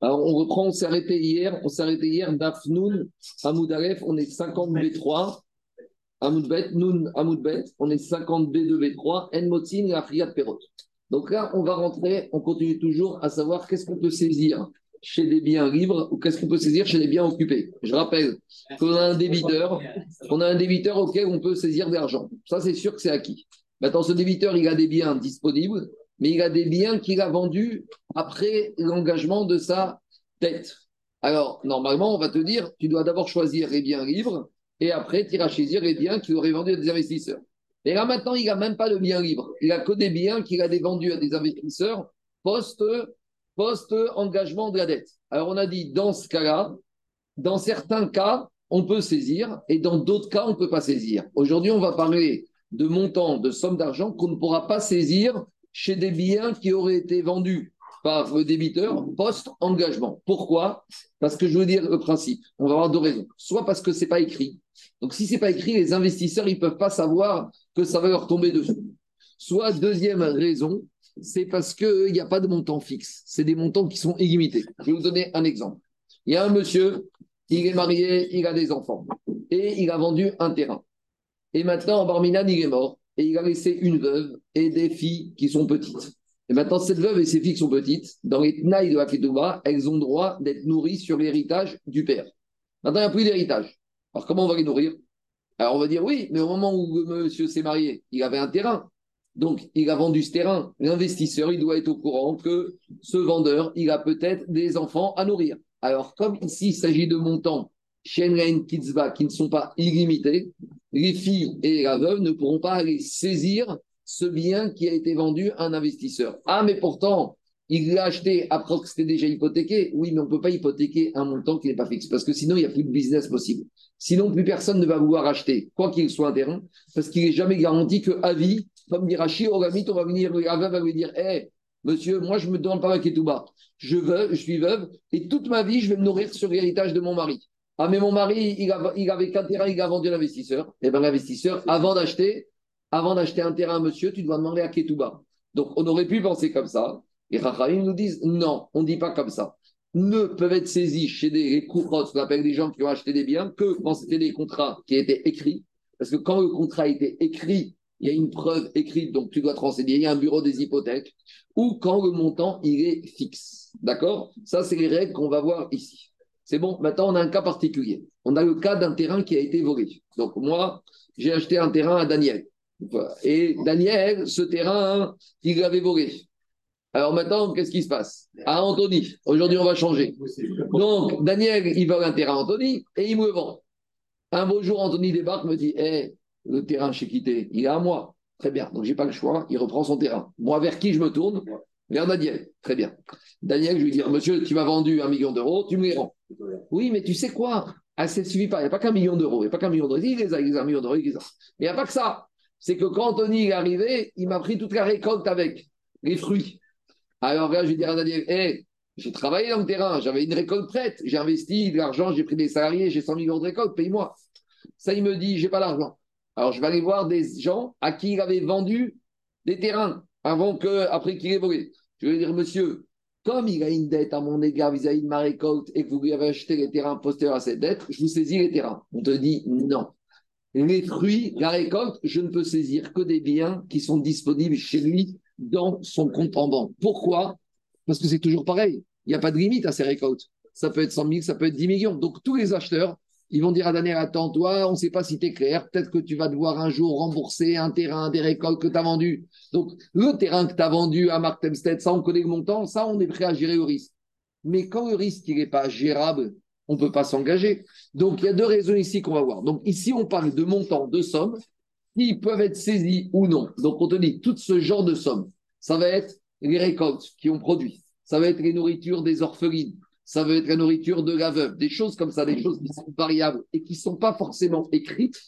Alors, on reprend, on s'est arrêté hier, on s'est arrêté hier, Dafnoun, Amoudalef, on est 50 B3, Amoudbet, Noun, Amoudbet, on est 50 B2, B3, Enmotin et Afriat Perot. Donc là, on va rentrer, on continue toujours à savoir qu'est-ce qu'on peut saisir chez des biens libres ou qu'est-ce qu'on peut saisir chez des biens occupés. Je rappelle qu'on a un débiteur, on a un débiteur auquel on peut saisir de l'argent. Ça, c'est sûr que c'est acquis. Maintenant, ce débiteur, il a des biens disponibles, mais il a des biens qu'il a vendus après l'engagement de sa dette. Alors, normalement, on va te dire, tu dois d'abord choisir les biens libres et après, tu iras choisir les biens qu'il aurait vendus à des investisseurs. Et là, maintenant, il n'a même pas de biens libres. Il a que des biens qu'il a vendus à des investisseurs post, post-engagement de la dette. Alors, on a dit, dans ce cas-là, dans certains cas, on peut saisir et dans d'autres cas, on ne peut pas saisir. Aujourd'hui, on va parler de montants, de sommes d'argent qu'on ne pourra pas saisir chez des biens qui auraient été vendus par le débiteur post-engagement. Pourquoi? Parce que je veux dire le principe. On va avoir deux raisons. Soit parce que ce n'est pas écrit. Donc si ce n'est pas écrit, les investisseurs ils peuvent pas savoir que ça va leur tomber dessus. Soit deuxième raison, c'est parce qu'il n'y a pas de montant fixe. C'est des montants qui sont illimités. Je vais vous donner un exemple. Il y a un monsieur, il est marié, il a des enfants et il a vendu un terrain. Et maintenant, Barminan, il est mort et il a laissé une veuve et des filles qui sont petites. Et maintenant, cette veuve et ses filles qui sont petites, dans les Tnaï de la Ketouba, elles ont droit d'être nourries sur l'héritage du père. Maintenant, il n'y a plus d'héritage. Alors, comment on va les nourrir? Alors, on va dire oui, mais au moment où monsieur s'est marié, il avait un terrain. Donc, il a vendu ce terrain. L'investisseur, il doit être au courant que ce vendeur, il a peut-être des enfants à nourrir. Alors, comme ici, il s'agit de montants Shenren Kitzba qui ne sont pas illimités, les filles et la veuve ne pourront pas aller saisir ce bien qui a été vendu à un investisseur. Ah, mais pourtant, il l'a acheté après que c'était déjà hypothéqué. Oui, mais on ne peut pas hypothéquer un montant qui n'est pas fixe, parce que sinon, il n'y a plus de business possible. Sinon, plus personne ne va vouloir acheter, quoi qu'il soit un terrain, parce qu'il n'est jamais garanti qu'à vie, comme dit Rachid, on va venir, la veuve va lui dire Hé, monsieur, moi, je me demande pas ma ketouba. Je, veux, je suis veuve, et toute ma vie, je vais me nourrir sur l'héritage de mon mari. Ah, mais mon mari, il, avait qu'un terrain, il a vendu l'investisseur. Eh bien, l'investisseur, avant d'acheter, avant d'acheter un terrain à monsieur, tu dois demander à Ketouba. Donc, on aurait pu penser comme ça. Et Rachaim nous disent non, on ne dit pas comme ça. Ne peuvent être saisis chez des courants, ce qu'on appelle des gens qui ont acheté des biens, que quand c'était des contrats qui étaient écrits. Parce que quand le contrat a été écrit, il y a une preuve écrite, donc tu dois te renseigner, il y a un bureau des hypothèques, ou quand le montant, il est fixe. D'accord? Ça, c'est les règles qu'on va voir ici. C'est bon, maintenant on a un cas particulier. On a le cas d'un terrain qui a été volé. Donc moi, j'ai acheté un terrain à Daniel. Et Daniel, ce terrain, il l'avait volé. Alors maintenant, qu'est-ce qui se passe? À Anthony. Aujourd'hui, on va changer. Donc, Daniel, il vole un terrain à Anthony et il me le vend. Un beau jour, Anthony débarque, me dit Hé, le terrain chez quitté, il est à moi. Très bien. Donc, j'ai pas le choix. Il reprend son terrain. Moi, vers qui je me tourne? Vers Daniel. Très bien. Daniel, je lui dis Monsieur, tu m'as vendu un million d'euros, tu me les rends. Oui, mais tu sais quoi? Ah, suffit pas. Il n'y a pas qu'un million d'euros. Il n'y a pas qu'un million d'euros. Il les a, il a un million d'euros, il les. Mais il n'y a pas que ça. C'est que quand Anthony est arrivé, il m'a pris toute la récolte avec les fruits. Alors là, je vais dire à Daniel Hé, j'ai travaillé dans le terrain, j'avais une récolte prête, j'ai investi de l'argent, j'ai pris des salariés, j'ai 100 millions de récoltes, paye-moi. Ça, il me dit J'ai pas l'argent. Alors, je vais aller voir des gens à qui il avait vendu des terrains avant que, après qu'il ait volé. Je vais dire Monsieur, comme il a une dette à mon égard vis-à-vis de ma récolte et que vous lui avez acheté les terrains postérieurs à cette dette, je vous saisis les terrains. On te dit non. Les fruits, la récolte, je ne peux saisir que des biens qui sont disponibles chez lui dans son compte en banque. Pourquoi? Parce que c'est toujours pareil. Il n'y a pas de limite à ces récoltes. Ça peut être 100 000, ça peut être 10 millions. Donc tous les acheteurs, ils vont dire à Daniel, attends, toi, on ne sait pas si tu es clair, peut-être que tu vas devoir un jour rembourser un terrain, des récoltes que tu as vendues. Donc, le terrain que tu as vendu à Mark Temstead, ça, on connaît le montant, ça, on est prêt à gérer le risque. Mais quand le risque n'est pas gérable, on ne peut pas s'engager. Donc, il y a deux raisons ici qu'on va voir. Donc, ici, on parle de montants, de sommes qui peuvent être saisies ou non. Donc, on te dit, tout ce genre de sommes, ça va être les récoltes qui ont produit, ça va être les nourritures des orphelines, ça veut être la nourriture de la veuve, des choses comme ça, des choses qui sont variables et qui ne sont pas forcément écrites,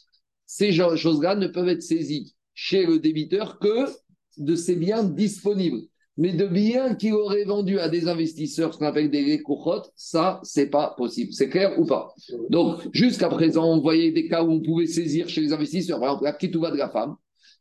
ces choses-là ne peuvent être saisies chez le débiteur que de ces biens disponibles. Mais de biens qu'il aurait vendus à des investisseurs, ce qu'on appelle des récourrotes, ça, c'est pas possible. C'est clair ou pas? Donc, jusqu'à présent, on voyait des cas où on pouvait saisir chez les investisseurs, par exemple, la kitouva de la femme.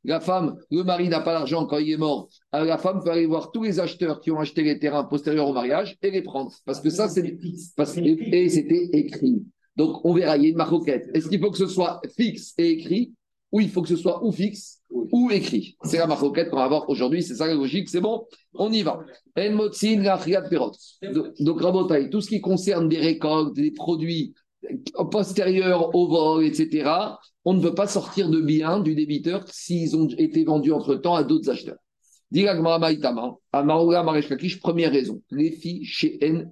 La femme, le mari n'a pas l'argent quand il est mort, alors la femme peut aller voir tous les acheteurs qui ont acheté les terrains postérieurs au mariage et les prendre. Parce que ça, c'est. Parce, et, c'était écrit. Donc, on verra, il y a une maroquette. Est-ce qu'il faut que ce soit fixe et écrit ou il faut que ce soit ou fixe ou écrit? C'est la maroquette qu'on va voir aujourd'hui, c'est ça la logique, c'est bon On y va. Donc, Rabotai, tout ce qui concerne des récoltes, des produits postérieurs au vol, etc., on ne veut pas sortir de biens du débiteur s'ils ont été vendus entre-temps à d'autres acheteurs. Première raison, les filles chez N,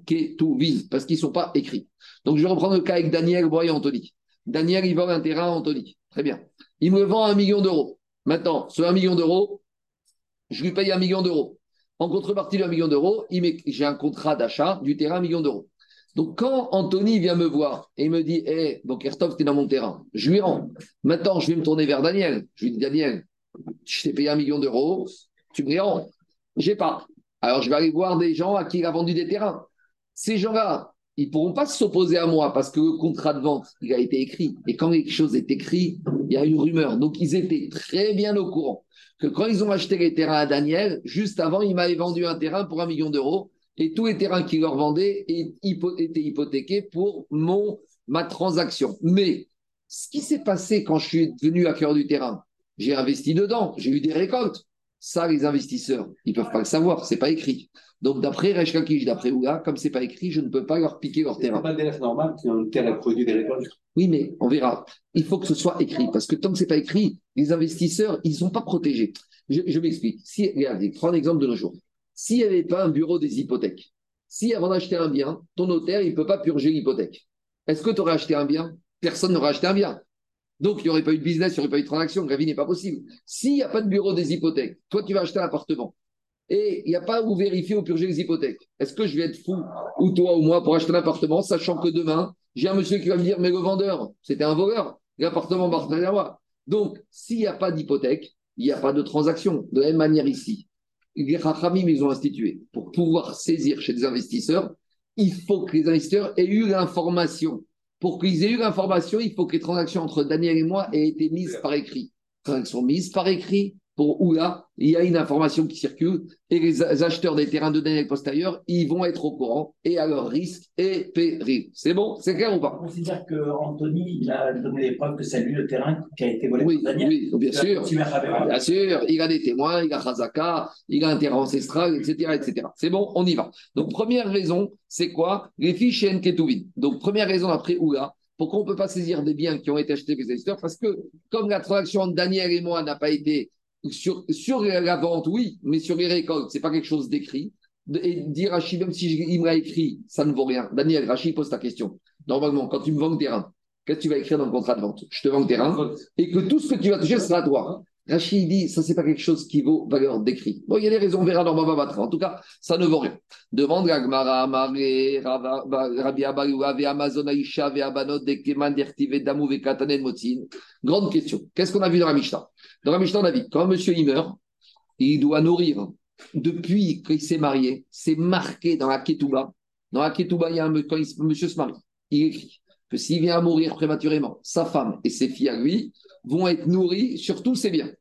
parce qu'ils ne sont pas écrits. Donc je vais reprendre le cas avec Daniel Boy Anthony. Daniel, il vend un terrain à Anthony. Très bien. Il me vend un million d'euros. Maintenant, ce un million d'euros, je lui paye un million d'euros. En contrepartie de un million d'euros, j'ai un contrat d'achat du terrain à un million d'euros. Donc, quand Anthony vient me voir et me dit Hé, donc Christophe, tu es dans mon terrain, je lui rends. Maintenant, je vais me tourner vers Daniel. Je lui dis Daniel, je t'ai payé un million d'euros, tu me rends. Je n'ai pas. Alors, je vais aller voir des gens à qui il a vendu des terrains. Ces gens-là, ils ne pourront pas s'opposer à moi parce que le contrat de vente, il a été écrit. Et quand quelque chose est écrit, il y a une rumeur. Donc, ils étaient très bien au courant que quand ils ont acheté les terrains à Daniel, juste avant, il m'avait vendu un terrain pour un million d'euros et tous les terrains qu'il leur vendait étaient hypothéqués pour mon, ma transaction. Mais ce qui s'est passé quand je suis venu à cœur du terrain, j'ai investi dedans, j'ai eu des récoltes. Ça, les investisseurs, ils ne peuvent pas le savoir, c'est pas écrit. Donc, d'après Resh d'après Ouga, comme c'est pas écrit, je ne peux pas leur piquer leur terrain. C'est pas normal qui ont terre produit des récoltes. Oui, mais on verra. Il faut que ce soit écrit, parce que tant que c'est pas écrit, les investisseurs, ils ne sont pas protégés. Je, m'explique. Si, regardez, prends l'exemple de nos jours. S'il n'y avait pas un bureau des hypothèques, si avant d'acheter un bien, ton notaire, il ne peut pas purger l'hypothèque, est-ce que tu aurais acheté un bien? Personne n'aurait acheté un bien. Donc, il n'y aurait pas eu de business, il n'y aurait pas eu de transaction, la n'est pas possible. S'il n'y a pas de bureau des hypothèques, toi, tu vas acheter un appartement et il n'y a pas où vérifier ou purger les hypothèques. Est-ce que je vais être fou, ou toi ou moi, pour acheter un appartement, sachant que demain, j'ai un monsieur qui va me dire, mais le vendeur, c'était un voleur, l'appartement va à moi. Donc, s'il n'y a pas d'hypothèque, il n'y a pas de transaction. De la même manière ici, les Rachamim, ils ont institué, pour pouvoir saisir chez des investisseurs, il faut que les investisseurs aient eu l'information. Pour qu'ils aient eu l'information, il faut que les transactions entre Daniel et moi aient été mises par écrit. Sont mises par écrit, pour où là, il y a une information qui circule et les acheteurs des terrains de Daniel postérieurs, ils vont être au courant et à leur risque et péril. C'est bon C'est clair ou pas? On considère qu'Anthony, il a donné les preuves que c'est lui le terrain qui a été volé oui, par Daniel. Oui, bien sûr. Bien sûr, il a des témoins, il a Khazaka, il a un terrain ancestral, etc. etc. C'est bon, on y va. Donc, première raison, c'est quoi? Les fiches chez Nketouvin. Donc, première raison après Oula, pourquoi on ne peut pas saisir des biens qui ont été achetés par les acheteurs? Parce que comme la transaction de Daniel et moi n'a pas été sur, la vente, oui, mais sur les récoltes, c'est pas quelque chose d'écrit. Et dire Rachid, même si il me l'a écrit, ça ne vaut rien. Daniel, Rachid pose ta question. Normalement, quand tu me vends le terrain, qu'est-ce que tu vas écrire dans le contrat de vente? Je te vends le terrain et que tout ce que tu vas toucher sera à toi. Rachid dit, ça, c'est pas quelque chose qui vaut valeur d'écrit. Bon, il y a des raisons, on verra dans Baba En tout cas, ça ne vaut rien. Demande Gagmara, Amare, Rabbi Abayoua, Amazon Aisha, Abanot, Dekeman, Dertive, Damou, Katanen, Motzin. Grande question. Qu'est-ce qu'on a vu dans la Mishnah? Dans la Mishnah, on a vu, quand un monsieur il meurt, il doit nourrir. Depuis qu'il s'est marié, c'est marqué dans la Ketouba. Dans la Ketouba, il y a un, monsieur se marie, il écrit que s'il vient à mourir prématurément, sa femme et ses filles à lui vont être nourries sur tous ses biens.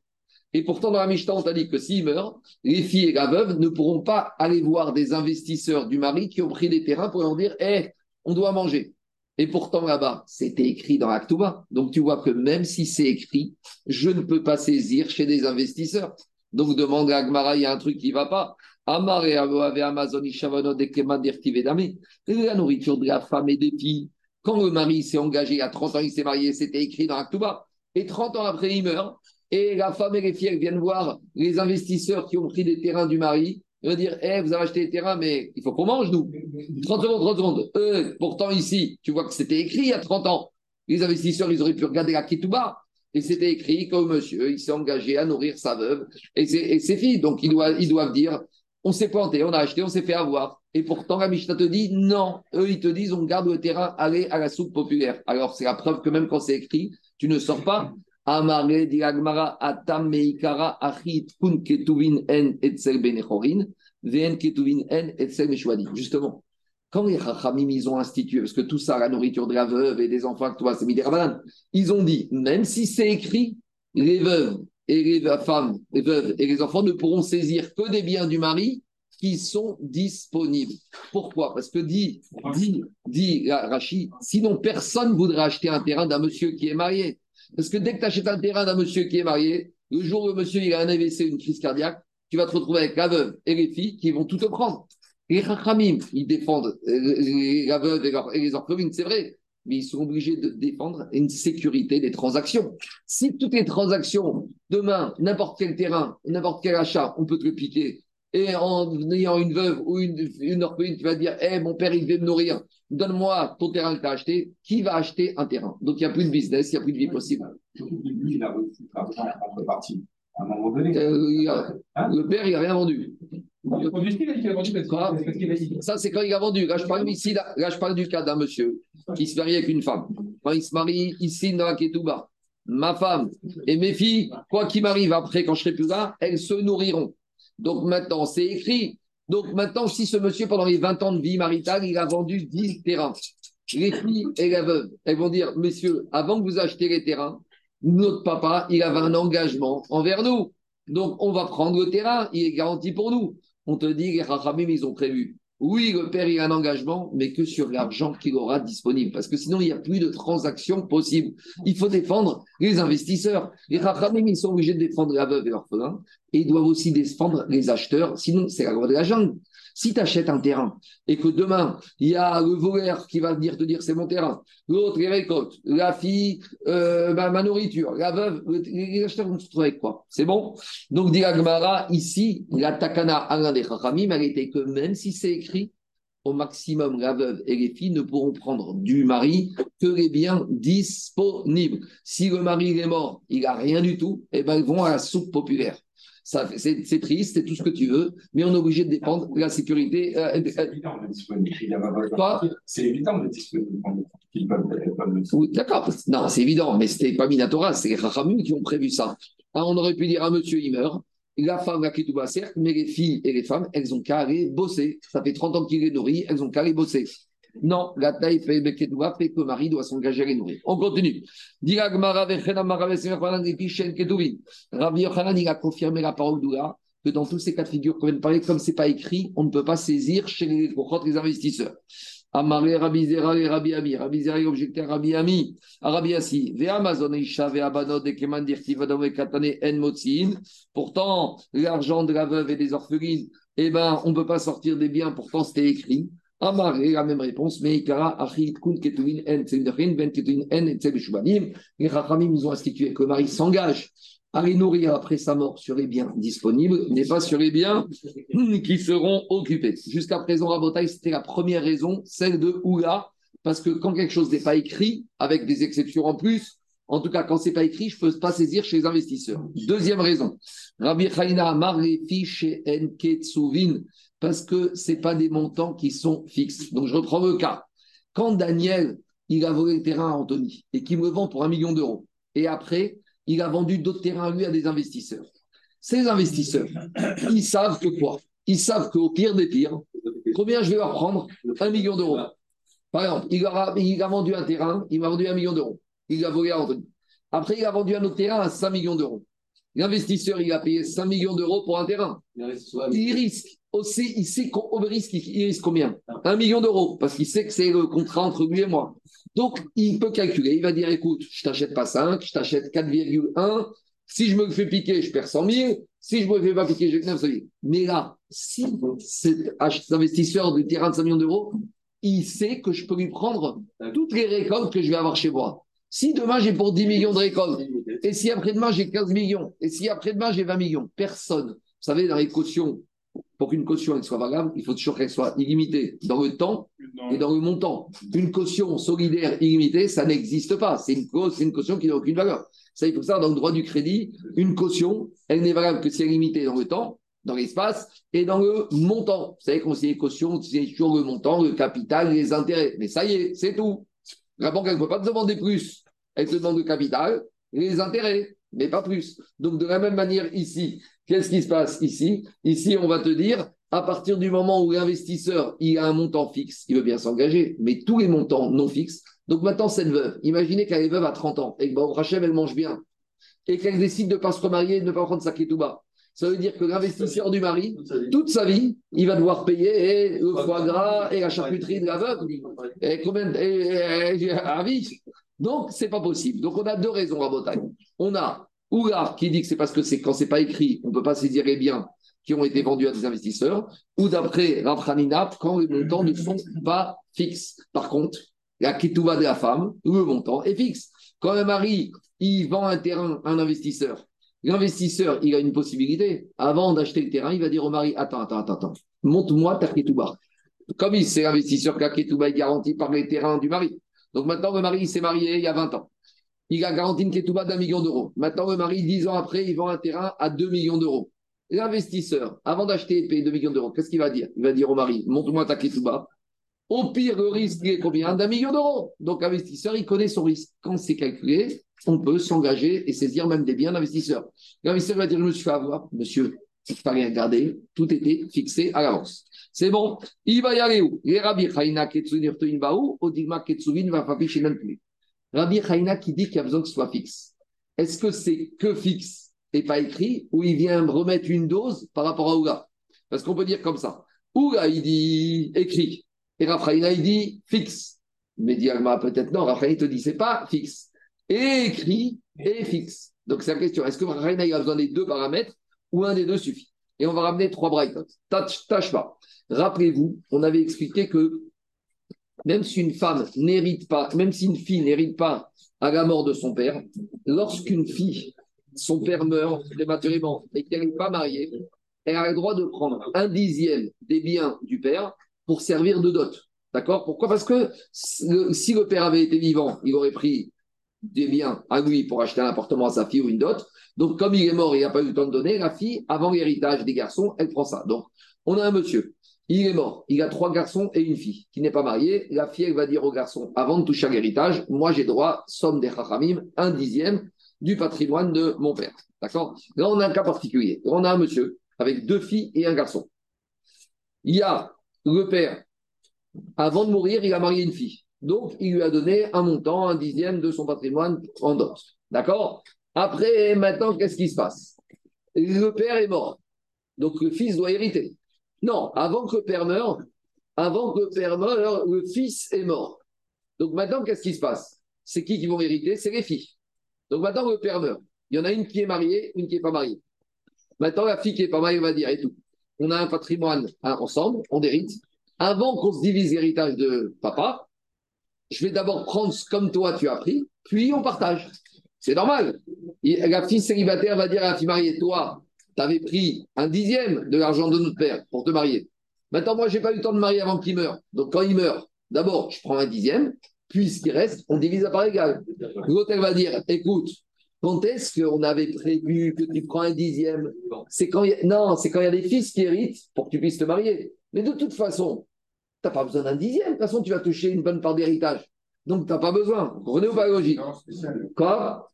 Et pourtant, dans la Mishnah, on t'a dit que s'il meurt, les filles et la veuve ne pourront pas aller voir des investisseurs du mari qui ont pris des terrains pour leur dire Eh, on doit manger. Et pourtant, là-bas, c'était écrit dans l'Actuba. Donc, tu vois que même si c'est écrit, je ne peux pas saisir chez des investisseurs. Donc, demande à Agmara, il y a un truc qui ne va pas. Amar et Amazon, La nourriture de la femme et des filles, quand le mari s'est engagé à 30 ans, il s'est marié, c'était écrit dans l'Actuba. Et 30 ans après, il meurt. Et la femme et les filles viennent voir les investisseurs qui ont pris des terrains du mari. Ils vont dire Eh, vous avez acheté des terrains, mais il faut qu'on mange, nous. 30 secondes, 30 secondes. Eux, pourtant, ici, tu vois que c'était écrit il y a 30 ans. Les investisseurs, ils auraient pu regarder la Kituba. Et c'était écrit comme monsieur, il s'est engagé à nourrir sa veuve et ses, filles. Donc, ils doivent, ils doivent dire on s'est planté, on a acheté, on s'est fait avoir. Et pourtant, la Mishnah te dit non. Eux, ils te disent on garde le terrain, allez à la soupe populaire. Alors, c'est la preuve que même quand c'est écrit, tu ne sors pas. Amare diagmara atam meikara achit kun ketuvin en etzel benechorin, ven ketuvin en etzel meshwadi. Justement, quand les Chachamim, ils ont institué, parce que tout ça, la nourriture de la veuve et des enfants, toi, c'est ils ont dit, même si c'est écrit, les veuves et les femmes, les veuves et les enfants ne pourront saisir que des biens du mari qui sont disponibles. Pourquoi? Parce que dit, dit, dit Rachid, sinon personne ne voudrait acheter un terrain d'un monsieur qui est marié. Parce que dès que tu achètes un terrain d'un monsieur qui est marié, le jour où le monsieur il a un AVC, une crise cardiaque, tu vas te retrouver avec la veuve et les filles qui vont tout te prendre. Les rachamim, ils défendent euh, la veuve et les orphelines, c'est vrai, mais ils sont obligés de défendre une sécurité des transactions. Si toutes les transactions, demain, n'importe quel terrain, n'importe quel achat, on peut te le piquer, et en ayant une veuve ou une, une orpheline qui va dire Eh, mon père, il veut me nourrir, donne-moi ton terrain que tu as acheté, qui va acheter un terrain? Donc il n'y a plus de business, il n'y a plus de vie possible. Lui, il a reçu la contrepartie. À un moment donné. Euh, hein le père, il n'a rien vendu. Ça, c'est quand il a vendu. Là, je parle ici, là, je parle du cas d'un monsieur qui se marie avec une femme. Quand il se marie, signe dans la Ketouba. Ma femme et mes filles, quoi qu'il m'arrive après, quand je serai plus là, elles se nourriront. Donc maintenant, c'est écrit. Donc maintenant, si ce monsieur, pendant les 20 ans de vie maritale, il a vendu 10 terrains, les filles et la veuve, elles vont dire, messieurs, avant que vous achetiez les terrains, notre papa, il avait un engagement envers nous. Donc on va prendre le terrain, il est garanti pour nous. On te dit, les Rachamim, ils ont prévu. Oui, le père, il a un engagement, mais que sur l'argent qu'il aura disponible. Parce que sinon, il n'y a plus de transactions possibles. Il faut défendre les investisseurs. Les Rachamim, ils sont obligés de défendre la veuve et l'orphelin. Et ils doivent aussi défendre les acheteurs. Sinon, c'est la loi de la jungle. Si tu achètes un terrain et que demain, il y a le voleur qui va venir te dire c'est mon terrain, l'autre, il récolte, la fille, euh, ma, nourriture, la veuve, les acheteurs vont se trouver avec quoi? C'est bon? Donc, dit Agmara, ici, la takana Alain des Chachamim, que même si c'est écrit, au maximum, la veuve et les filles ne pourront prendre du mari que les biens disponibles. Si le mari est mort, il n'a rien du tout, et eh ben, ils vont à la soupe populaire. C'est triste, c'est tout ce que tu veux, mais on est obligé de dépendre de la sécurité. Euh, c'est évident de disponible. C'est évident de disponible. D'accord, non, c'est évident, mais ce n'était pas Minatora, c'est les Rachamim qui ont prévu ça. Ah, on aurait pu dire à monsieur, il meurt, la femme va quitter certes, mais les filles et les femmes, elles ont qu'à aller bosser. Ça fait 30 ans qu'il les nourrit, elles ont qu'à aller bosser. Non, la taille fait que le mari doit s'engager à les nourrir. On continue. Rabbi Yochanan, il a confirmé la parole d'Oula que dans tous ces cas de figure qu'on vient de parler, comme ce n'est pas écrit, on ne peut pas saisir chez les, les investisseurs. Amaré Rabbi Zera et Rabbi Ami. Rabbi Zera objecté à Rabbi Ami. Rabbi Assi. Ve Amazon Isha ve Abanod et Kemandir Tivadome Katane En Motzin. Pourtant, l'argent de la veuve et des orphelines, eh ben, on ne peut pas sortir des biens. Pourtant, c'était écrit. Amaré, la même réponse, mais Ikara, Achit, Kun, Ketuin, En, Tsevidachin, Ben, Ketuin, En, et Rachamim nous ont institué que le mari s'engage à les nourrir après sa mort sur les biens disponibles, mais pas sur les biens qui seront occupés. Jusqu'à présent, Rabotai, c'était la première raison, celle de Oula, parce que quand quelque chose n'est pas écrit, avec des exceptions en plus, en tout cas, quand c'est pas écrit, je ne peux pas saisir chez les investisseurs. Deuxième raison, Rabbi Chaina Amar, Enketsuvin, parce que ce pas des montants qui sont fixes. Donc, je reprends le cas. Quand Daniel, il a volé le terrain à Anthony et qu'il me vend pour un million d'euros, et après, il a vendu d'autres terrains à lui à des investisseurs. Ces investisseurs, ils savent que quoi? Ils savent qu'au pire des pires, combien je vais leur prendre? Un million d'euros. Par exemple, il a, il a vendu un terrain, il m'a vendu un million d'euros. Il a volé à Anthony. Après, il a vendu un autre terrain à 5 millions d'euros. L'investisseur, il a payé 5 millions d'euros pour un terrain. Il risque aussi, il sait risque, il risque combien? Un million d'euros, parce qu'il sait que c'est le contrat entre lui et moi. Donc, il peut calculer, il va dire, écoute, je t'achète pas 5, je t'achète 4,1. Si je me fais piquer, je perds 100 000. Si je me le fais pas piquer, j'ai 900 000. Mais là, si cet investisseur de terrain de 5 millions d'euros, il sait que je peux lui prendre toutes les récoltes que je vais avoir chez moi. Si demain j'ai pour 10 millions de récoltes, et si après-demain j'ai 15 millions, et si après-demain j'ai 20 millions, personne. Vous savez, dans les cautions, pour qu'une caution soit valable, il faut toujours qu'elle soit illimitée dans le temps et dans le montant. Une caution solidaire illimitée, ça n'existe pas. C'est une, caution qui n'a aucune valeur. Il faut ça dans le droit du crédit. Une caution, elle n'est valable que si elle est limitée dans le temps, dans l'espace et dans le montant. Vous savez, qu'on sait caution, c'est toujours le montant, le capital, les intérêts. Mais ça y est, c'est tout. La banque, elle ne peut pas te demander plus. Elle te demande le capital les intérêts, mais pas plus. Donc, de la même manière, ici, Qu'est-ce qui se passe ici Ici, on va te dire, à partir du moment où l'investisseur il a un montant fixe, il veut bien s'engager, mais tous les montants non fixes. Donc maintenant, cette veuve, imaginez qu'elle est veuve à 30 ans et que bon, Rachel, elle mange bien. et qu'elle décide de ne pas se remarier et de ne pas prendre sa ketouba. Ça veut dire que l'investisseur du mari, toute sa vie, il va devoir payer le foie gras et la charcuterie de la veuve. Et combien à vie. Donc, c'est pas possible. Donc, on a deux raisons à Bretagne. On a Oula qui dit que c'est parce que c'est quand c'est pas écrit, on ne peut pas saisir les biens qui ont été vendus à des investisseurs, ou d'après Rafraninap, quand les montants ne sont pas fixes. Par contre, la ketouba de la femme, le montant est fixe. Quand un mari, il vend un terrain à un investisseur, l'investisseur, il a une possibilité. Avant d'acheter le terrain, il va dire au mari Attends, attends, attends, attends. monte-moi ta ketouba. Comme c'est l'investisseur que la ketouba est garantie par les terrains du mari. Donc maintenant, le mari s'est marié il y a 20 ans. Il a garanti une ketouba d'un million d'euros. Maintenant, le mari, 10 ans après, il vend un terrain à 2 millions d'euros. L'investisseur, avant d'acheter et payer 2 millions d'euros, qu'est-ce qu'il va dire? Il va dire au mari Montre-moi ta ketouba. Au pire, le risque est combien? D'un million d'euros. Donc, l'investisseur, il connaît son risque. Quand c'est calculé, on peut s'engager et saisir même des biens d'investisseur. L'investisseur va dire Je me suis fait avoir, monsieur, il pas rien garder, tout était fixé à l'avance. C'est bon, il va y aller où? Les Rabbi Chaina Odigma Ketsuvin va plus. Rabbi Chaina qui dit qu'il y a besoin que ce soit fixe. Est-ce que c'est que fixe et pas écrit ou il vient me remettre une dose par rapport à Ouga? Parce qu'on peut dire comme ça. Ouga, il dit écrit. Et Raphaïna, il dit fixe. Mais Diagma, peut-être non. Raphaïna, il te dit c'est pas fixe. Et écrit et fixe. Donc c'est la question. Est-ce que Raphaïna, il a besoin des deux paramètres ou un des deux suffit? Et on va ramener trois brightots. Tâche pas. Rappelez-vous, on avait expliqué que même si une femme n'hérite pas, même si une fille n'hérite pas à la mort de son père, lorsqu'une fille, son père meurt prématurément et qu'elle n'est pas mariée, elle a le droit de prendre un dixième des biens du père pour servir de dot. D'accord? Pourquoi? Parce que si le père avait été vivant, il aurait pris des biens à lui pour acheter un appartement à sa fille ou une dot. Donc, comme il est mort il n'a pas eu le temps de donner, la fille, avant l'héritage des garçons, elle prend ça. Donc, on a un monsieur, il est mort, il a trois garçons et une fille qui n'est pas mariée. La fille, va dire au garçon, avant de toucher à l'héritage, moi j'ai droit, somme des chachamim, un dixième du patrimoine de mon père. D'accord? Là, on a un cas particulier. On a un monsieur avec deux filles et un garçon. Il y a le père, avant de mourir, il a marié une fille. Donc, il lui a donné un montant, un dixième de son patrimoine en dot. D'accord? Après, maintenant, qu'est-ce qui se passe? Le père est mort. Donc, le fils doit hériter. Non, avant que le père meure, avant que le père meure, le fils est mort. Donc, maintenant, qu'est-ce qui se passe? C'est qui qui vont hériter? C'est les filles. Donc, maintenant, le père meurt. Il y en a une qui est mariée, une qui n'est pas mariée. Maintenant, la fille qui n'est pas mariée va dire et tout on a un patrimoine ensemble, on hérite. Avant qu'on se divise l'héritage de papa, je vais d'abord prendre comme toi tu as pris, puis on partage. C'est normal. la fille célibataire va dire à la fille mariée, toi, tu avais pris un dixième de l'argent de notre père pour te marier. Maintenant, moi, je n'ai pas eu le temps de marier avant qu'il meure. Donc, quand il meurt, d'abord, je prends un dixième, puis ce qui reste, on divise à part égale. L'autre, elle va dire, écoute, quand est-ce qu'on avait prévu que tu prends un dixième? C'est quand Non, c'est quand il y a des fils qui héritent pour que tu puisses te marier. Mais de toute façon, tu n'as pas besoin d'un dixième. De toute façon, tu vas toucher une bonne part d'héritage. Donc, tu n'as pas besoin. Vous comprenez ou pas logique Non, spécial. Quoi?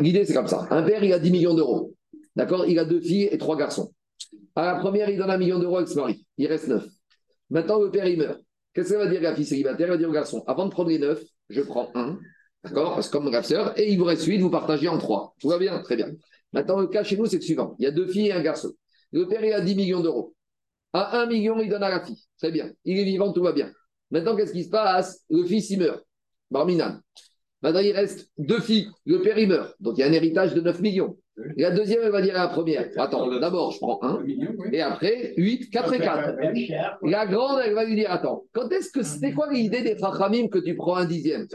L'idée, c'est comme ça. Un père, il a 10 millions d'euros. D'accord? Il a deux filles et trois garçons. À la première, il donne un million d'euros avec ce mari. Il reste neuf. Maintenant, le père, il meurt. Qu'est-ce que ça va dire la fille célibataire? Il va dire au garçon avant de prendre les neuf, je prends un. D'accord? Parce que comme grave sœur, et il vous reste huit, vous partagez en trois. Tout va bien? Très bien. Maintenant, le cas chez nous, c'est le suivant. Il y a deux filles et un garçon. Le père, il a 10 millions d'euros. À 1 million, il donne à la fille. Très bien. Il est vivant, tout va bien. Maintenant, qu'est-ce qui se passe? Le fils, il meurt. Barminan. Maintenant, il reste deux filles. Le père, il meurt. Donc, il y a un héritage de 9 millions. La deuxième, elle va dire à la première Attends, d'abord, je prends un. Et après, 8, 4 et 4. La grande, elle va lui dire Attends, quand est-ce que c'était quoi l'idée des Rachamim que tu prends un dixième?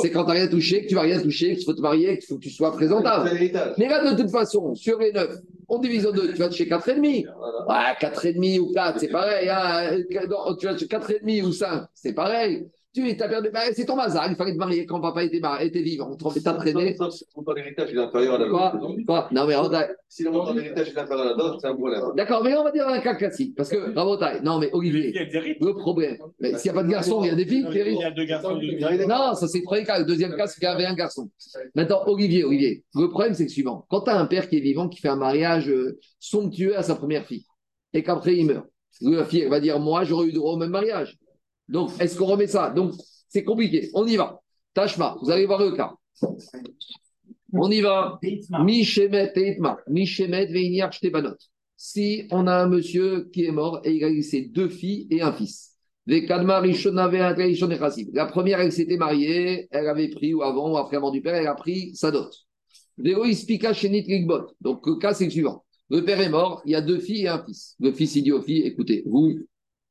C'est quand tu n'as rien touché, que tu vas rien toucher, qu'il faut te marier, qu'il faut que tu sois présentable. Mais là, de toute façon, sur les 9, on divise en deux, tu vas toucher 4,5. Ouais, 4,5 ou 4, c'est pareil. Hein. Tu vas toucher 4,5 ou 5, c'est pareil. Tu as perdu. Bah, c'est ton bazar. Il fallait te marier quand papa était, était vivant. Tu t'as traîné. Si le montant d'héritage est inférieur à la dot. Quoi? Non, mais Si le montant d'héritage est inférieur à la dot, c'est un problème. D'accord, mais on va dire un cas classique. Parce que, Rabotaille, non, mais Olivier, le problème. Mais s'il n'y a pas de garçon, il y a des filles. Il y a deux garçons. Non, ça c'est le premier cas. Le deuxième cas, c'est qu'il y avait un garçon. Maintenant, Olivier, Olivier, le problème, c'est le suivant. Quand tu as un père qui est vivant, qui fait un mariage euh, somptueux à sa première fille, et qu'après il meurt, la fille, elle va dire Moi, j'aurais eu droit au même mariage. Donc, est-ce qu'on remet ça? Donc, c'est compliqué. On y va. Tachma, vous allez voir le cas. On y va. Mishemet Teitma. Mishemet. Si on a un monsieur qui est mort et il a laissé deux filles et un fils. La première, elle s'était mariée, elle avait pris, ou avant, ou après avant du père, elle a pris sa dot. Donc le cas, c'est le suivant. Le père est mort, il y a deux filles et un fils. Le fils, il dit aux filles, écoutez, vous,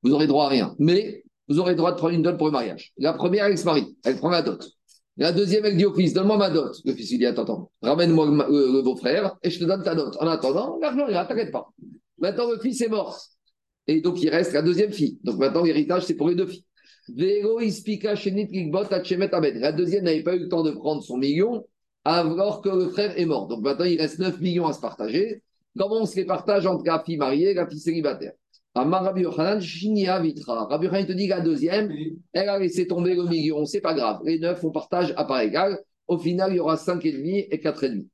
vous aurez droit à rien. Mais vous aurez droit de prendre une dot pour le mariage. La première, elle se marie, elle prend la dot. La deuxième, elle dit au fils, donne-moi ma dot. Le fils, il dit, attends, attends, ramène-moi le, beau-frère et je te donne ta dot. En attendant, l'argent, il t'inquiète pas. Maintenant, le fils est mort. Et donc, il reste la deuxième fille. Donc, maintenant, l'héritage, c'est pour les deux filles. La deuxième n'avait pas eu le temps de prendre son million alors que le frère est mort. Donc, maintenant, il reste 9 millions à se partager. Comment on se les partage entre la fille mariée et la fille célibataire? Rabbi Yochanan, Vitra. Rabbi Yochanan te dit la deuxième, elle a laissé tomber le million, c'est pas grave. Les neuf, on partage à part égale. Au final, il y aura 5,5 et 4,5.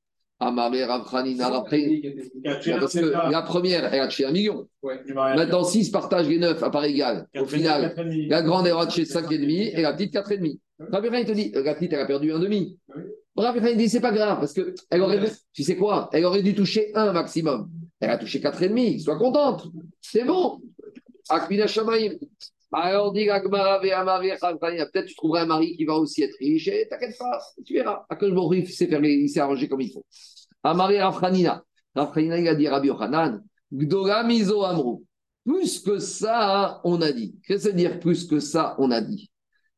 Amare Rabchanina, parce que la première, elle a touché un million. Maintenant, si se partagent les neuf à part égale, au final, la grande, elle a touché 5,5 et la petite, 4,5. Rabbi Yochanan te dit, la petite, elle a perdu un demi. Rabbi Yochanan dit, c'est pas grave, parce que elle aurait, tu sais quoi, elle aurait dû toucher un maximum. Elle a touché 4,5, sois contente. C'est bon. Akmina Shamaim. Alors, dit peut-être tu trouveras un mari qui va aussi être riche, et t'inquiète pas, tu verras. il s'est arrangé comme il faut. Amari Rafranina. Rafranina, il a dit Rabbi Yochanan, Gdora Mizo Amrou. Plus que ça, on a dit. Qu'est-ce que ça veut dire plus que ça, on a dit?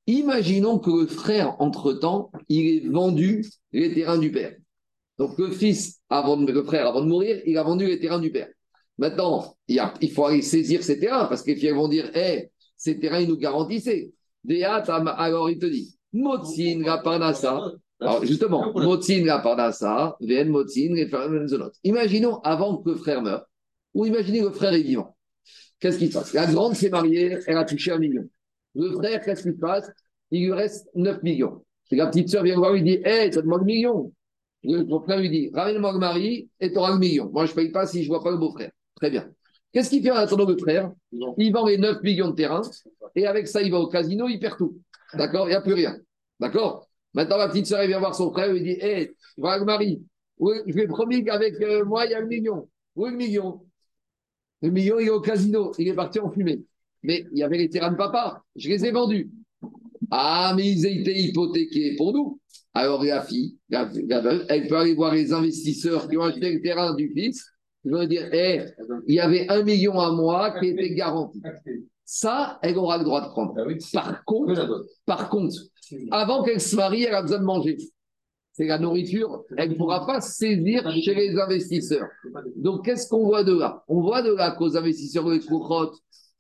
Imaginons que le frère, entre-temps, il ait vendu les terrains du père. Donc le fils, avant le frère, avant de mourir, il a vendu les terrains du père. Maintenant, il, faut aller saisir ces terrains parce que les filles vont dire Hé, ces terrains, ils nous garantissaient. Alors il te dit Motzin la parnassa. Alors justement, Motzin la parnassa, Vn Motzin Imaginons avant que le frère meure, ou imaginez que le frère est vivant. Qu'est-ce qui se passe? La grande s'est mariée, elle a touché un million. Le frère, qu'est-ce qui se passe? Il lui reste 9 millions. Et la petite soeur vient voir, lui dit Hé, hey, ça te manque million. Le beau-frère lui dit Ramène-moi le mari et tu auras le million. Moi, je ne paye pas si je ne vois pas le beau-frère. Très bien. Qu'est-ce qu'il fait en attendant le frère? Il vend les 9 millions de terrains et avec ça, il va au casino, il perd tout. D'accord? Il n'y a plus rien. D'accord? Maintenant, la petite soeur, vient voir son frère et lui dit Hé, hey, voilà le mari? je lui ai promis qu'avec euh, moi, il y a le million. Où est le million Le million, il est au casino. Il est parti en fumée. Mais il y avait les terrains de papa. Je les ai vendus. Ah, mais ils étaient hypothéqués pour nous. Alors la fille, elle peut aller voir les investisseurs qui ont acheté le terrain du fils. Ils vont dire, eh, il y avait un million à moi qui était garanti. Ça, elle aura le droit de prendre. Ah par contre, par contre, avant qu'elle se marie, elle a besoin de manger. C'est la nourriture. Elle ne pourra pas saisir chez les investisseurs. Donc, qu'est-ce qu'on voit de là? On voit de là qu'aux investisseurs les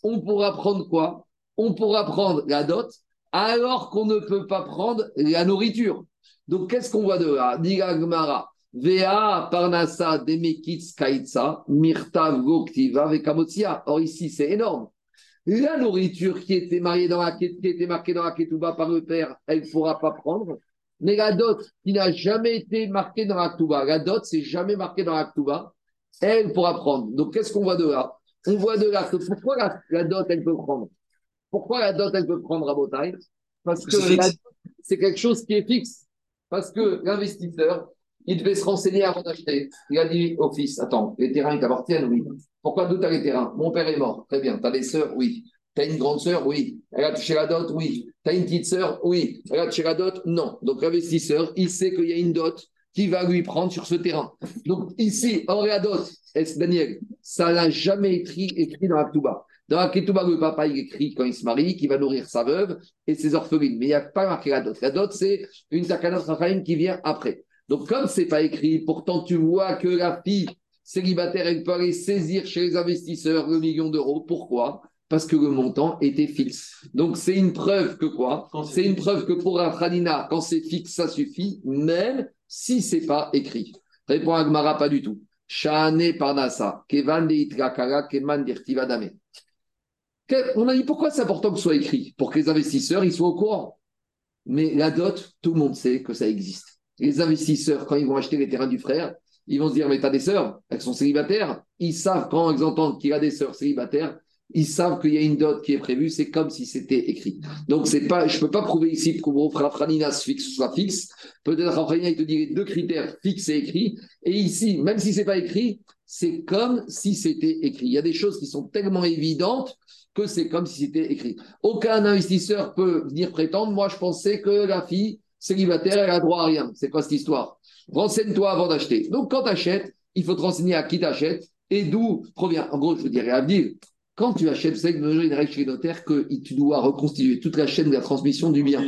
on pourra prendre quoi? On pourra prendre la dot alors qu'on ne peut pas prendre la nourriture. Donc, qu'est-ce qu'on voit de là? Diga Vea Parnasa Demekitz Kaitsa, Mirtav Goktiva Vekamotia. Or, ici, c'est énorme. La nourriture qui était, mariée dans la, marquée dans la Ketouba par le père, elle ne pourra pas prendre. Mais la dot qui n'a jamais été marquée dans la Ketouba, la dot, c'est jamais marquée dans la Ketouba, elle pourra prendre. Donc, qu'est-ce qu'on voit de là? On voit de là que pourquoi la, dot, elle peut prendre? Pourquoi la dot, elle peut prendre à Botaï Parce que c'est quelque chose qui est fixe. Parce que l'investisseur, il devait se renseigner avant d'acheter. Il a dit au fils Attends, les terrains, ils t'appartiennent Oui. Pourquoi d'où tu as les terrains? Mon père est mort. Très bien. Tu as des sœurs Oui. Tu as une grande sœur Oui. Elle a touché la dot Oui. Tu as une petite sœur Oui. Elle a touché la dot Non. Donc l'investisseur, il sait qu'il y a une dot qui va lui prendre sur ce terrain. Donc ici, en la dot, Daniel, ça n'a jamais écrit, écrit dans la Touba. Dans la Ketouba, le papa, il écrit quand il se marie qu'il va nourrir sa veuve et ses orphelines. Mais il n'y a pas marqué la dot. La dot, c'est une takanot rachaim qui vient après. Donc, comme ce n'est pas écrit, pourtant tu vois que la fille célibataire, elle peut aller saisir chez les investisseurs le million d'euros. Pourquoi? Parce que le montant était fixe. Donc, c'est une preuve que quoi? C'est une preuve que pour un Khanina, quand c'est fixe, ça suffit, même si ce n'est pas écrit. Répond Agmara, pas du tout. Shane Parnasa, Kevan Keman Dirtivadame. On a dit pourquoi c'est important que ce soit écrit? Pour que les investisseurs ils soient au courant. Mais la dot, tout le monde sait que ça existe. Les investisseurs, quand ils vont acheter les terrains du frère, ils vont se dire Mais t'as des sœurs, elles sont célibataires. Ils savent, quand ils entendent qu'il a des sœurs célibataires, ils savent qu'il y a une dot qui est prévue, c'est comme si c'était écrit. Donc, c'est pas, je ne peux pas prouver ici que Rafraninas fixe soit fixe. Peut-être Rafranina, il te dit deux critères fixes et écrits. Et ici, même si ce n'est pas écrit, c'est comme si c'était écrit. Il y a des choses qui sont tellement évidentes que c'est comme si c'était écrit. Aucun investisseur peut venir prétendre, moi je pensais que la fille célibataire, elle a droit à rien. C'est quoi cette histoire? Renseigne-toi avant d'acheter. Donc quand tu achètes, il faut te renseigner à qui t'achètes et d'où provient. En gros, je dire, à dire, quand tu achètes, c'est que une règle chez les notaires que tu dois reconstituer toute la chaîne de la transmission du bien.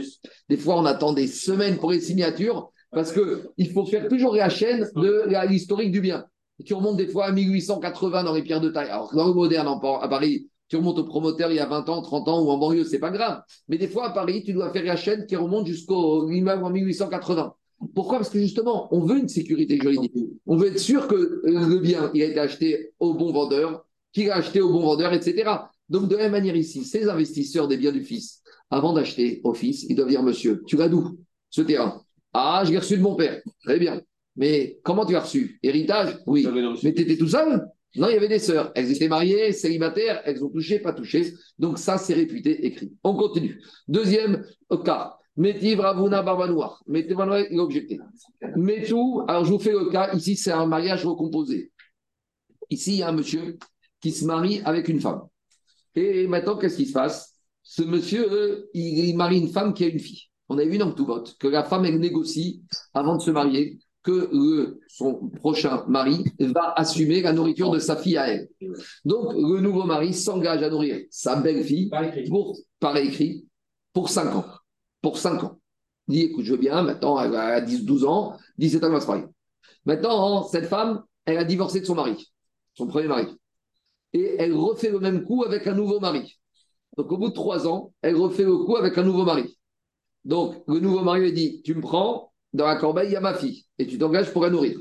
Des fois, on attend des semaines pour les signatures parce qu'il faut faire toujours la chaîne de l'historique du bien. Tu remontes des fois à 1880 dans les pierres de taille. Alors, dans le moderne, à Paris, tu remontes au promoteur il y a 20 ans, 30 ans ou en banlieue, c'est pas grave. Mais des fois, à Paris, tu dois faire la chaîne qui remonte jusqu'au immeuble en 1880. Pourquoi? Parce que justement, on veut une sécurité juridique. On veut être sûr que le bien, il a été acheté au bon vendeur, qu'il a acheté au bon vendeur, etc. Donc, de la même manière ici, ces investisseurs des biens du fils, avant d'acheter au fils, ils doivent dire Monsieur, tu vas d'où? Ce terrain Ah, je l'ai reçu de mon père. Très bien. Mais comment tu as reçu? Héritage? Oui. Mais tu étais tout seul? Non, il y avait des sœurs. Elles étaient mariées, célibataires, elles ont touché, pas touché. Donc, ça, c'est réputé écrit. On continue. Deuxième cas. Métiv Ravuna Barbanoir. Métiv il est objecté. tout, alors je vous fais le cas, ici c'est un mariage recomposé. Ici, il y a un monsieur qui se marie avec une femme. Et maintenant, qu'est-ce qui se passe? Ce monsieur, il, marie une femme qui a une fille. On a vu dans tout vote que la femme, elle négocie avant de se marier que son prochain mari va assumer la nourriture de sa fille à elle. Donc, le nouveau mari s'engage à nourrir sa belle-fille pour, par écrit pour 5 ans pour 5 ans. Il dit, écoute, je veux bien, maintenant elle a 10, 12 ans, 17 ans, elle va se marier. Maintenant, cette femme, elle a divorcé de son mari, son premier mari. Et elle refait le même coup avec un nouveau mari. Donc au bout de 3 ans, elle refait le coup avec un nouveau mari. Donc le nouveau mari lui dit, tu me prends, dans la corbeille, il y a ma fille, et tu t'engages pour la nourrir.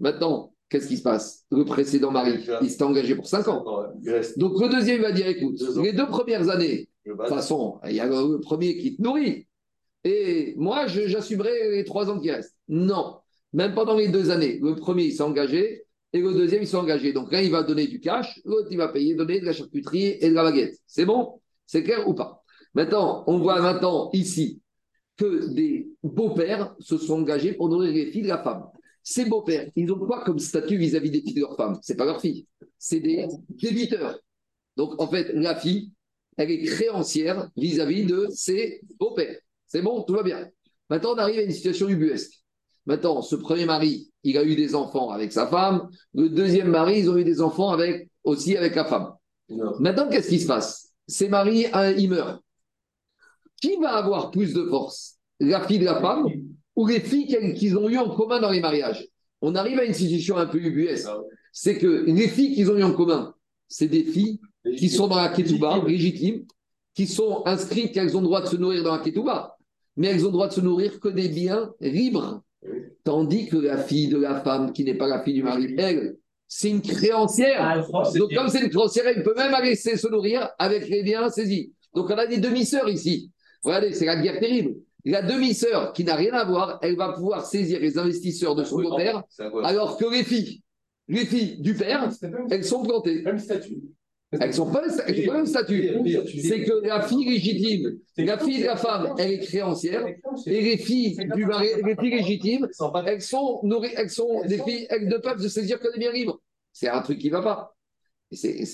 Maintenant, qu'est-ce qui se passe? Le précédent mari, il s'est engagé pour 5 ans. Donc le deuxième va dire, écoute, les deux premières années, de toute façon, il y a le premier qui te nourrit. Et moi, j'assumerai les trois ans qui restent. Non, même pendant les deux années. Le premier, il s'est engagé et le deuxième, il s'est engagé. Donc, l'un, il va donner du cash, l'autre, il va payer, donner de la charcuterie et de la baguette. C'est bon? C'est clair ou pas? Maintenant, on voit maintenant ici que des beaux-pères se sont engagés pour nourrir les filles de la femme. Ces beaux-pères, ils ont quoi comme statut vis-à-vis des filles de leur femme? C'est pas leur fille, c'est des débiteurs. Donc, en fait, la fille, elle est créancière vis-à-vis de ses beaux-pères. C'est bon, tout va bien. Maintenant, on arrive à une situation ubuesque. Maintenant, ce premier mari, il a eu des enfants avec sa femme. Le deuxième mari, ils ont eu des enfants avec, aussi avec la femme. Maintenant, qu'est-ce qui se passe? Ces maris, ils meurent. Qui va avoir plus de force La fille de la femme ou les filles qu'ils ont eues en commun dans les mariages? On arrive à une situation un peu ubuesque. C'est que les filles qu'ils ont eues en commun, c'est des filles qui sont dans la ketouba, légitimes, qui sont inscrites qu'elles ont le droit de se nourrir dans la ketouba, mais elles ont le droit de se nourrir que des biens libres. Tandis que la fille de la femme, qui n'est pas la fille du mari, elle, c'est une créancière. Ah, Donc, comme c'est une créancière, elle peut même aller se nourrir avec les biens saisis. Donc, on a des demi-sœurs ici. Regardez, c'est la guerre terrible. La demi-sœur, qui n'a rien à voir, elle va pouvoir saisir les investisseurs de son père, alors que les filles, les filles du père, elles sont plantées. Même statut. Elles sont pas, pas le même statut. C'est que la fille légitime, la fille de la femme, elle est créancière, et les filles du mari, les filles légitimes, elles sont nourries, elles sont des filles, elles ne peuvent se saisir que des biens libres. C'est un truc qui ne va pas. C'est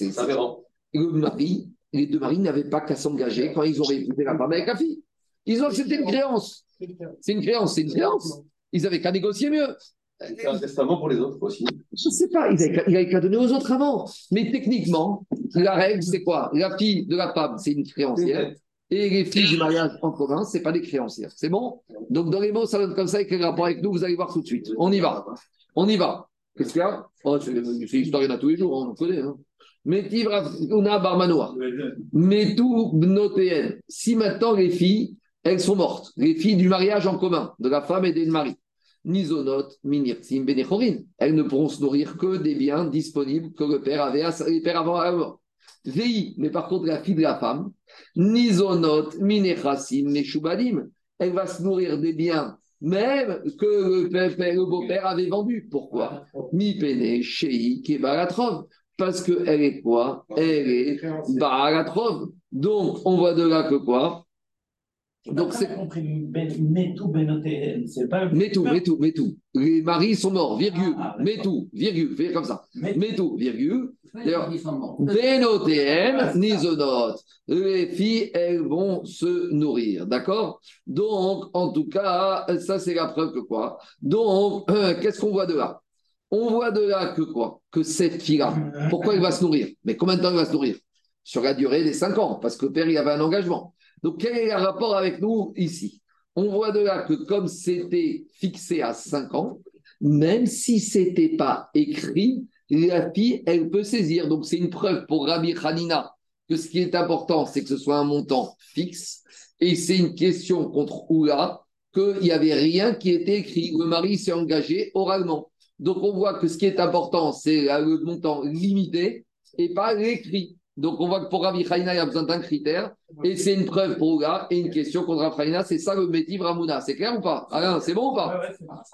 le mari, les deux maris n'avaient pas qu'à s'engager quand ils ont réputé la femme avec la fille. Ils ont accepté une créance. C'est une créance, c'est une créance. Ils avaient qu'à négocier mieux. Un testament pour les autres aussi. Je ne sais pas, il avait qu'à donner aux autres avant. Mais techniquement, la règle, c'est quoi? La fille de la femme, c'est une créancière. Et les filles du mariage en commun, ce n'est pas des créancières. C'est bon? Donc, dans les mots, ça donne comme ça, avec les rapports avec nous, vous allez voir tout de suite. On y va. On y va. Qu'est-ce qu'il y a? Oh, C'est l'histoire, il y en a tous les jours, on connaît. Hein. Metivra Barmanoa. tout Bnotéen. Si maintenant les filles, elles sont mortes, les filles du mariage en commun, de la femme et des maris, Nizonot, Minirtim, Benechorin. Elles ne pourront se nourrir que des biens disponibles que le père avait les pères avant la mort. Vei, mais par contre, la fille de la femme, Nizonot, Minechasim, Neshubadim. Elle va se nourrir des biens même que le, beau-père avait vendus. Pourquoi? Mi Pene, Shei, Kebaratrov. Parce qu'elle est quoi? Elle est Baalatrov. Donc, on voit de là que quoi? Donc c'est compris, mais tout, c'est pas. Mais tout, mais tout, mais tout. Les maris sont morts, virgule. Ah, mais tout, virgule. Fais comme ça. Mais tout, virgule. D'ailleurs, Vénotéem, Nizonot. Les filles, elles vont se nourrir. D'accord? Donc, en tout cas, ça, c'est la preuve que quoi? Donc, euh, qu'est-ce qu'on voit de là? On voit de là que quoi? Que cette fille-là, pourquoi elle va se nourrir? Mais combien de temps elle va se nourrir? Sur la durée des 5 ans, parce que le père, avait un engagement. Donc, quel est le rapport avec nous ici? On voit de là que comme c'était fixé à 5 ans, même si ce n'était pas écrit, la fille, elle peut saisir. Donc, c'est une preuve pour Rabbi Hanina que ce qui est important, c'est que ce soit un montant fixe. Et c'est une question contre Oula qu'il n'y avait rien qui était écrit. Le mari s'est engagé oralement. Donc, on voit que ce qui est important, c'est le montant limité et pas l'écrit. Donc, on voit que pour Rabbi Haïna, il y a besoin d'un critère. Et c'est une preuve pour Ouga et une question contre Rabbi Haïna. C'est ça le métier Ramouna. C'est clair ou pas? Alain, c'est bon ou pas?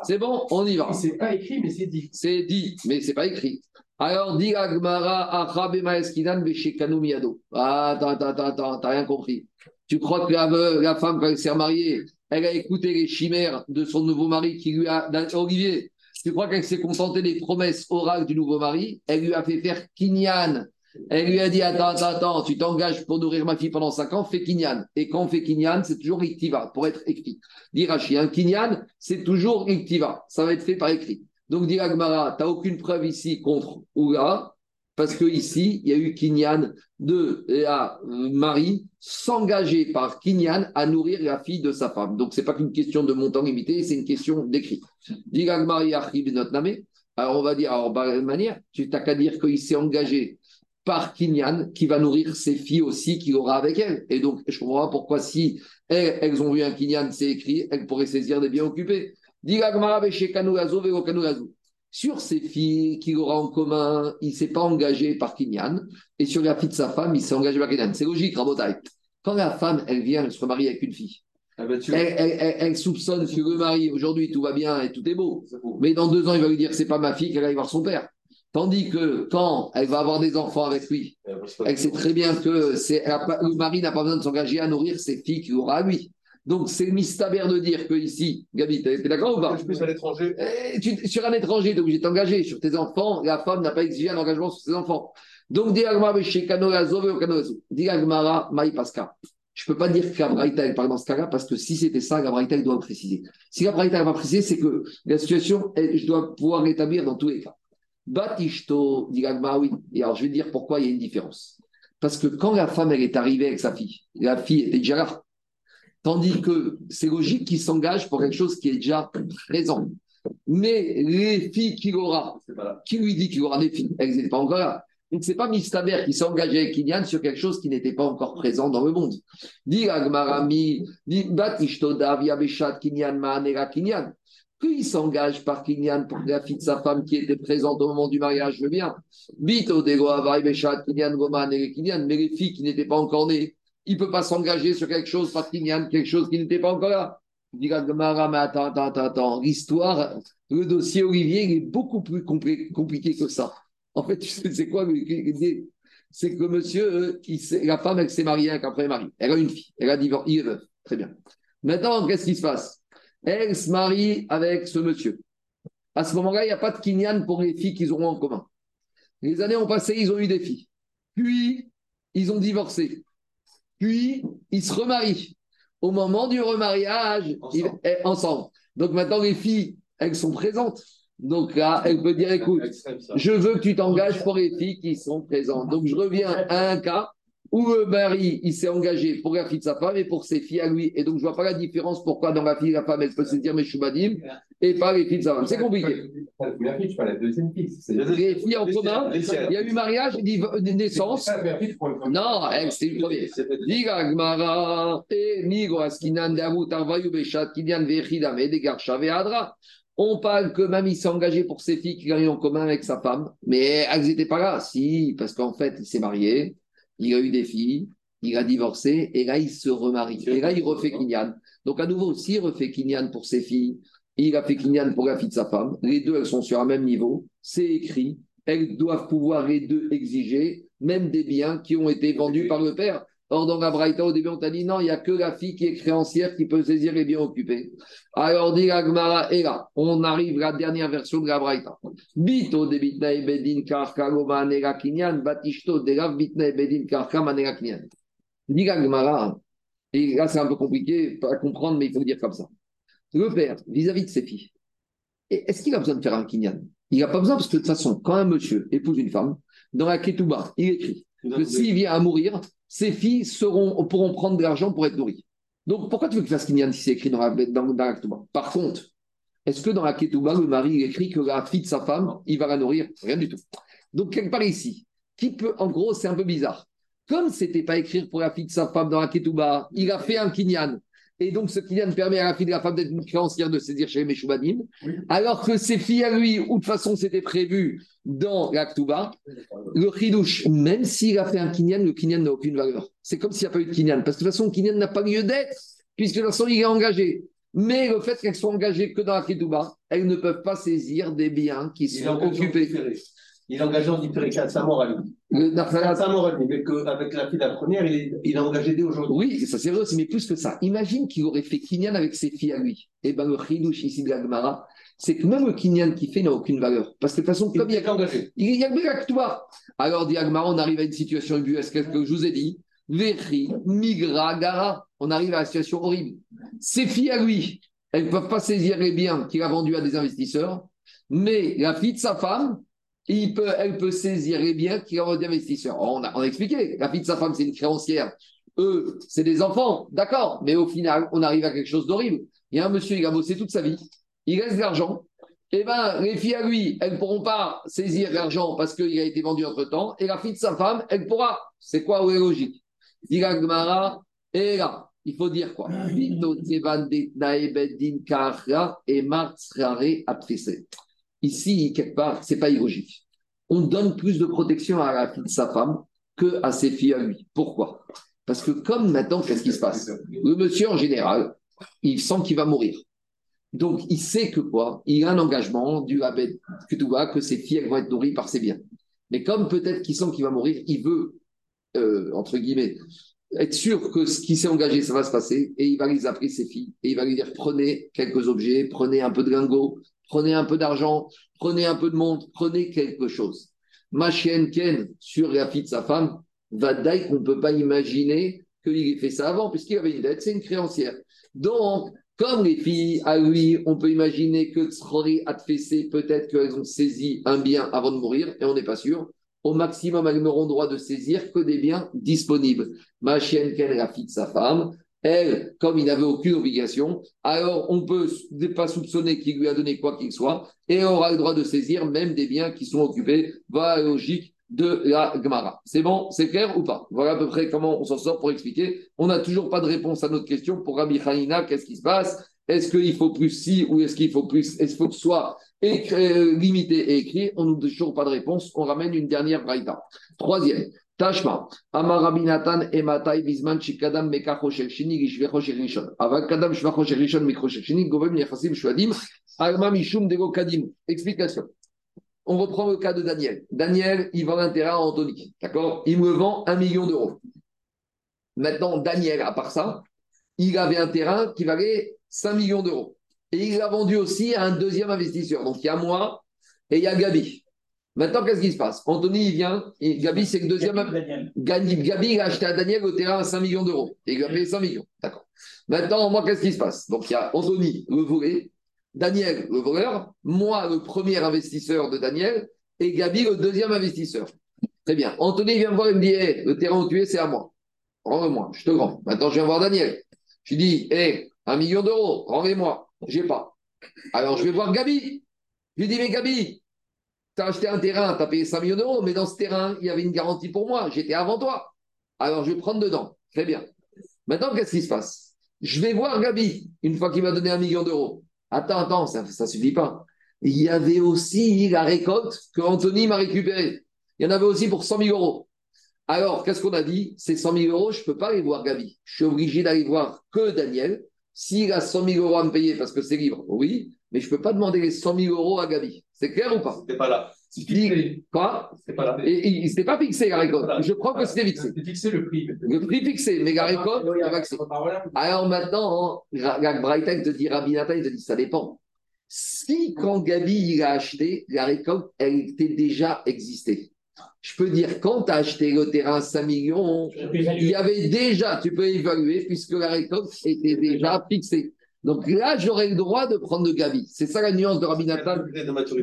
C'est bon, on y va. C'est pas écrit, mais c'est dit. C'est dit, mais c'est pas écrit. Alors, dit Agmara, Achabema Eskinan, Beshekanu Miado. Ah, attends, attends, attends, t'as rien compris. Tu crois que la, la femme, quand elle s'est mariée, elle a écouté les chimères de son nouveau mari qui lui a. Olivier, tu crois qu'elle s'est contentée des promesses orales du nouveau mari? Elle lui a fait faire Kinyan elle lui a dit Attends, attends, attends, tu t'engages pour nourrir ma fille pendant 5 ans, fais Kinyan. Et quand on fait Kinyan, c'est toujours Iktiva, pour être écrit. Dirachi, un Kinyan, c'est toujours Iktiva. Ça va être fait par écrit. Donc, dit Agmara, tu n'as aucune preuve ici contre Ouga, parce que ici, il y a eu Kinyan de la Marie s'engager par Kinyan à nourrir la fille de sa femme. Donc, ce n'est pas qu'une question de montant limité, c'est une question d'écrit. Alors on va dire, alors, de manière, tu n'as qu'à dire qu'il s'est engagé par Kinyan qui va nourrir ses filles aussi qu'il aura avec elle. Et donc, je comprends pas pourquoi si elles, ont vu un Kinyan, c'est écrit, elles pourraient saisir des biens occupés. Sur ses filles qu'il aura en commun, il ne s'est pas engagé par Kinyan. Et sur la fille de sa femme, il s'est engagé par Kinyan. C'est logique, Rabotai. Quand la femme, elle vient, elle se remarie avec une fille. Ah bah, elle, soupçonne sur le mari. Aujourd'hui, tout va bien et tout est beau. Mais dans deux ans, il va lui dire c'est pas ma fille qu'elle aille voir son père. Tandis que quand elle va avoir des enfants avec lui, elle sait très bien que le mari n'a pas besoin de s'engager à nourrir ses filles qu'il aura à lui. Donc c'est mystère de dire que ici, Gabi, tu es d'accord ou pas? Je à l'étranger. Eh, sur un étranger, tu es obligé de t'engager. Sur tes enfants, la femme n'a pas exigé un engagement sur ses enfants. Donc, Diagmara. Je ne peux pas dire que la Braïta, parle dans ce cas-là, parce que si c'était ça, la Braïta, doit préciser. Si la Braïta va préciser, c'est que la situation, je dois pouvoir l'établir dans tous les cas. Batishto, dit oui. Et alors, je vais dire pourquoi il y a une différence. Parce que quand la femme, elle est arrivée avec sa fille, la fille était déjà là. Tandis que c'est logique qu'il s'engage pour quelque chose qui est déjà présent. Mais les filles qu'il aura, qui lui dit qu'il aura des filles, elles n'étaient pas encore là. Donc, ce n'est pas Mistaber qui s'est engagé avec Kinyan sur quelque chose qui n'était pas encore présent dans le monde. Dit Agmarami, dit Batishto Davia Beshat Kinyan Maanera Kinyan qu'il s'engage par Kinyan pour la fille de sa femme qui était présente au moment du mariage, je bien. Bito Kinyan Goman et Kinyan, mais les filles qui n'étaient pas encore nées, il ne peut pas s'engager sur quelque chose par Kinyan, quelque chose qui n'était pas encore là. Il dit mais attends, attends, attends, l'histoire, le dossier Olivier, il est beaucoup plus compliqué que ça. En fait, tu sais, c'est quoi C'est que monsieur, la femme, elle s'est mariée avec un premier. Elle a une fille, elle a divorcé, il est veuf. Très bien. Maintenant, qu'est-ce qui se passe? Elle se marie avec ce monsieur. À ce moment-là, il n'y a pas de kinyan pour les filles qu'ils auront en commun. Les années ont passé, ils ont eu des filles. Puis, ils ont divorcé. Puis, ils se remarient. Au moment du remariage, ensemble. Ils, ensemble. Donc maintenant, les filles, elles sont présentes. Donc là, elle peut dire, écoute, je veux que tu t'engages pour les filles qui sont présentes. Donc je reviens à un cas où le mari, il s'est engagé pour la fille de sa femme et pour ses filles à lui. Et donc, je ne vois pas la différence pourquoi dans la fille, la femme, elle peut se dire Meshubadim et pas les filles de sa femme. C'est compliqué. La première fille, pas la deuxième fille. Les filles en commun, il y a eu mariage, naissance. Non, c'est une première. Diga Gmara, et Migo Askinan Davut Arvayu Beshat Kinyan Vechidam et Degarsha Veadra. On parle que Mamie s'est engagé pour ses filles qui gagnent en commun avec sa femme, mais elles n'étaient pas là. Si, parce qu'en fait, il s'est marié il a eu des filles, il a divorcé, et là, il se remarie. Et là, il refait Kinyan. Donc, à nouveau, s'il refait Kinyan pour ses filles, il a fait Kinyan pour la fille de sa femme, les deux, elles sont sur un même niveau, c'est écrit, elles doivent pouvoir les deux exiger, même des biens qui ont été vendus par le père. Or, dans la Braïta, au début, on t'a dit non, il n'y a que la fille qui est créancière qui peut saisir les biens occupés. Alors, dit Agmara, et là, on arrive à la dernière version de la Braïta. Bito de bitna bedin karka goma nera kinyan, batishto de la bitna bedin karka manera kinyan. Dit Agmara, et là, c'est un peu compliqué à comprendre, mais il faut dire comme ça. Le père, vis-à-vis de ses filles, est-ce qu'il a besoin de faire un kinyan? Il n'a pas besoin parce que de toute façon, quand un monsieur épouse une femme, dans la ketouba, il écrit que s'il vient à mourir, ses filles pourront prendre de l'argent pour être nourries. Donc pourquoi tu veux qu'il fasse kinyan si c'est écrit dans la, dans, dans la Par contre, est-ce que dans la ketouba, le mari écrit que la fille de sa femme, il va la nourrir? Rien du tout. Donc quelque part ici, qui peut, en gros, c'est un peu bizarre. Comme c'était pas écrit pour la fille de sa femme dans la ketouba, il a fait un kinyan. Et donc, ce kinyan permet à la fille de la femme d'être une créancière de saisir chez les Meshoubanim, alors que ses filles à lui, ou de toute façon c'était prévu dans la ketouba, le chidouche, même s'il a fait un kinyan, le kinyan n'a aucune valeur. C'est comme s'il n'y a pas eu de kinyan, parce que de toute façon, le kinyan n'a pas lieu d'être, puisque de toute façon, il est engagé. Mais le fait qu'elles soient engagées que dans la elles ne peuvent pas saisir des biens qui sont occupés. Il est engagé en différé, sa morale. Sa morale, mais qu'avec la fille de la première, il il est engagé dès aujourd'hui. Oui, ça c'est vrai aussi, mais plus que ça. Imagine qu'il aurait fait Kinyan avec ses filles à lui. Et bien le chidouche ici de la Gemara, c'est que même le Kinyan qu'il fait n'a aucune valeur. Parce que de toute façon, comme il, est engagé. Il y a que toi. Alors, dit Agmara, on arrive à une situation ubuesque que je vous ai dit? Véri, Migra, Gara. On arrive à la situation horrible. Ses filles à lui, elles ne peuvent pas saisir les biens qu'il a vendus à des investisseurs. Mais la fille de sa femme, il peut, elle peut saisir les biens qu'il a vendus à des investisseurs. On a, on a expliqué. La fille de sa femme, c'est une créancière. Eux, c'est des enfants. D'accord. Mais au final, on arrive à quelque chose d'horrible. Il y a un monsieur, il a bossé toute sa vie. Il reste de l'argent. Eh bien, les filles à lui, elles ne pourront pas saisir l'argent parce qu'il a été vendu entre temps. Et la fille de sa femme, elle pourra. C'est quoi la logique et là, il faut dire quoi? Ici, quelque part, c'est pas illogique. On donne plus de protection à la fille de sa femme que à ses filles à lui. Pourquoi? Parce que comme maintenant, qu'est-ce qui se passe? Le monsieur, en général, il sent qu'il va mourir. Donc, il sait que quoi? Il a un engagement du Abed Ketouba, que ses filles vont être nourries par ses biens. Mais comme peut-être qu'il sent qu'il va mourir, il veut, euh, entre guillemets, être sûr que ce qui s'est engagé, ça va se passer, et il va les appeler ses filles, et il va lui dire prenez quelques objets, prenez un peu de lingots, prenez un peu d'argent, prenez un peu de montre, prenez quelque chose. Ma chienne Ken, sur la fille de sa femme, va dire qu'on ne peut pas imaginer qu'il ait fait ça avant, puisqu'il avait une dette, c'est une créancière. Donc, comme les filles, à lui, on peut imaginer que Tzrori a fessé, peut-être qu'elles ont saisi un bien avant de mourir, et on n'est pas sûr. Au maximum, elles n'auront droit de saisir que des biens disponibles. Ma chienne, est la fille de sa femme, elle, comme il n'avait aucune obligation, alors on ne peut pas soupçonner qu'il lui a donné quoi qu'il soit, et aura le droit de saisir même des biens qui sont occupés. Voilà la logique de la Gemara. C'est bon C'est clair ou pas? Voilà à peu près comment on s'en sort pour expliquer. On n'a toujours pas de réponse à notre question. Pour Rabbi Hanina, qu'est-ce qui se passe? Est-ce qu'il faut plus si ou est-ce qu'il faut plus Est-ce qu'il faut que ce soit euh, limité et écrit? On donne toujours pas de réponse. On ramène une dernière braïta. Troisième. Tashma, Amarabinatan et Matai Bisman Chikadam Mekachoshel Shini Gishvechoshel Rishon. Avakadam Shvachoshel Rishon Shini Govem Yachasim Shwadim Alma Mishum Dego Kadim. Explication. On reprend le cas de Daniel. Daniel, il vend un terrain à Anthony. D'accord? Il me vend un million d'euros. Maintenant, Daniel, à part ça, il avait un terrain qui valait 5 millions d'euros. Et il l'a vendu aussi à un deuxième investisseur. Donc, il y a moi et il y a Gabi. Maintenant, qu'est-ce qui se passe? Anthony, il vient, et Gabi, c'est le deuxième. Gabi, Gabi, il a acheté à Daniel le terrain à 5 millions d'euros. Et il a payé 5 millions. D'accord. Maintenant, moi, qu'est-ce qui se passe? Donc, il y a Anthony, le volé, Daniel, le voleur, moi, le premier investisseur de Daniel, et Gabi, le deuxième investisseur. Très bien. Anthony vient me voir et me dit le terrain où tu es, c'est à moi. Rends-moi, je te rends. Maintenant, je viens voir Daniel. Je lui dis hé, un million d'euros, rendez-moi. J'ai pas. Alors, je vais voir Gabi. Je lui dis mais Gabi, tu as acheté un terrain, tu as payé 5 millions d'euros, mais dans ce terrain, il y avait une garantie pour moi. J'étais avant toi. Alors, je vais prendre dedans. Très bien. Maintenant, qu'est-ce qui se passe? Je vais voir Gabi, une fois qu'il m'a donné un million d'euros. Attends, attends, ça ne suffit pas. Il y avait aussi la récolte que Anthony m'a récupérée. Il y en avait aussi pour 100 000 euros. Alors, qu'est-ce qu'on a dit? Ces 100 000 euros, je ne peux pas aller voir Gabi. Je suis obligé d'aller voir que Daniel. S'il a 100 000 euros à me payer parce que c'est libre, oui, mais je ne peux pas demander les 100 000 euros à Gabi. C'est clair ou pas? C'était pas là. Quoi? Pas Et, Il n'était pas fixé la récolte. Je crois que c'était fixé. C'était fixé le prix. Le prix fixé, mais la récolte, il a Alors maintenant, la Brighton te dit, Rabbi il te dit, ça dépend. Si quand Gabi il a acheté, la récolte, elle était déjà existée. Je peux dire, quand tu as acheté le terrain à 5 millions, il y avait déjà, tu peux évaluer, puisque la récolte était déjà fixée. Donc là, j'aurais le droit de prendre le Gabi. C'est ça la nuance de Rabbi Nathan.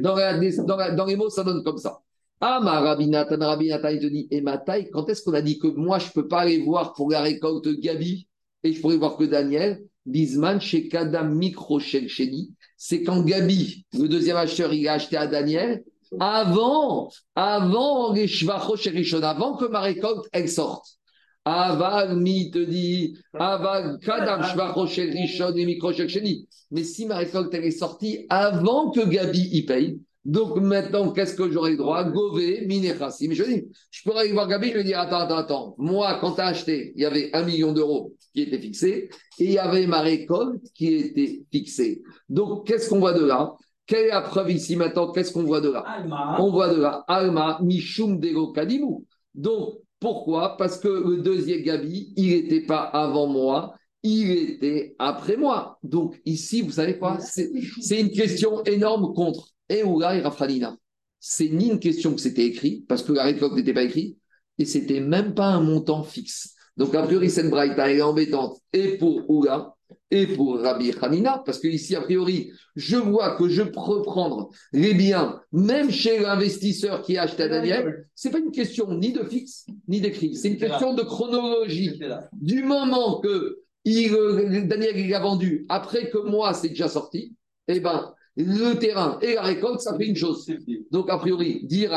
Dans, les mots, ça donne comme ça. Ah, ma Rabbi Nathan, Rabbi Nathan, il te dit, et ma taille, quand est-ce qu'on a dit que moi, je ne peux pas aller voir pour la récolte Gabi et je pourrais voir que Daniel? Bisman chez Kadam Mikro Shelcheni, c'est quand Gabi, le deuxième acheteur, il a acheté à Daniel avant, avant les avant que ma récolte elle sorte. Aval mi te dit, aval kadam rishon et Mais si ma récolte elle est sortie avant que Gabi y paye, donc maintenant, qu'est-ce que j'aurai le droit? Gové, minérasi. Mais je dis, je pourrais aller voir Gabi, je vais dire, attends, attends, attends. Moi, quand tu as acheté, il y avait un million d'euros qui était fixé et il y avait ma récolte qui était fixée. Donc, qu'est-ce qu'on voit de là? Quelle est la preuve ici maintenant? Qu'est-ce qu'on voit de là? On voit de là, Alma, Mishum Dego Kadimu. Donc, pourquoi? Parce que le deuxième Gabi, il n'était pas avant moi, il était après moi. Donc ici, vous savez quoi? C'est une question énorme contre Eoula et Rafranina. C'est ni une question que c'était écrit, parce que la récolte n'était pas écrite, et c'était même pas un montant fixe. Donc a priori, cette braïta est embêtante et pour Oula et pour Rabbi Hanina, parce que ici, a priori, je vois que je peux prendre les biens, même chez l'investisseur qui a acheté à Daniel, c'est pas une question ni de fixe, ni d'écrit, c'est une question de chronologie. Du moment que il, Daniel il a vendu, après que moi, c'est déjà sorti, eh ben, le terrain et la récolte, ça fait une chose. Donc, a priori, dit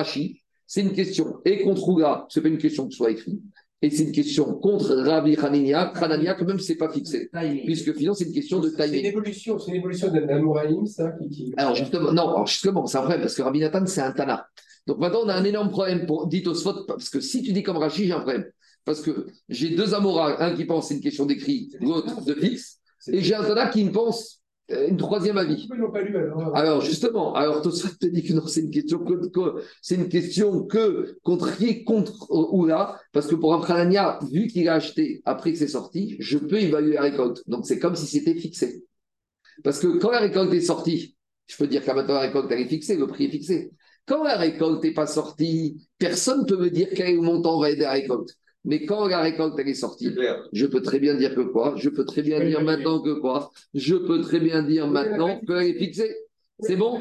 c'est une question. Et contre Oula, ce n'est pas une question que soit écrit. Et c'est une question contre Rabbi Hanania, Hanania, quand même, c'est pas fixé. Puisque finalement, c'est une question de timing. C'est une évolution, c'est une évolution d'un ça qui, Alors, justement, non, alors justement, c'est vrai, parce que Rabbi Nathan, c'est un Tana. Donc maintenant, on a un énorme problème pour dit Osfot, parce que si tu dis comme Rachi, j'ai un problème. Parce que j'ai deux Amoras, un qui pense c'est une question d'écrit, l'autre de fixe. Et j'ai un Tana qui me pense une troisième avis. alors, justement, alors Tosfot te dit que non, c'est une question que, c'est une question que contre qui est contre Oula, parce que pour un vu qu'il a acheté après que c'est sorti, je peux évaluer la récolte. Donc c'est comme si c'était fixé. Parce que quand la récolte est sortie, je peux dire qu'à maintenant la récolte elle est fixée, le prix est fixé. Quand la récolte n'est pas sortie, personne ne peut me dire quel montant va aider la récolte. Mais quand la récolte elle est sortie, je peux très bien dire que quoi? Je peux très bien dire maintenant que quoi? Je peux très bien dire maintenant qu'elle est fixée. C'est bon?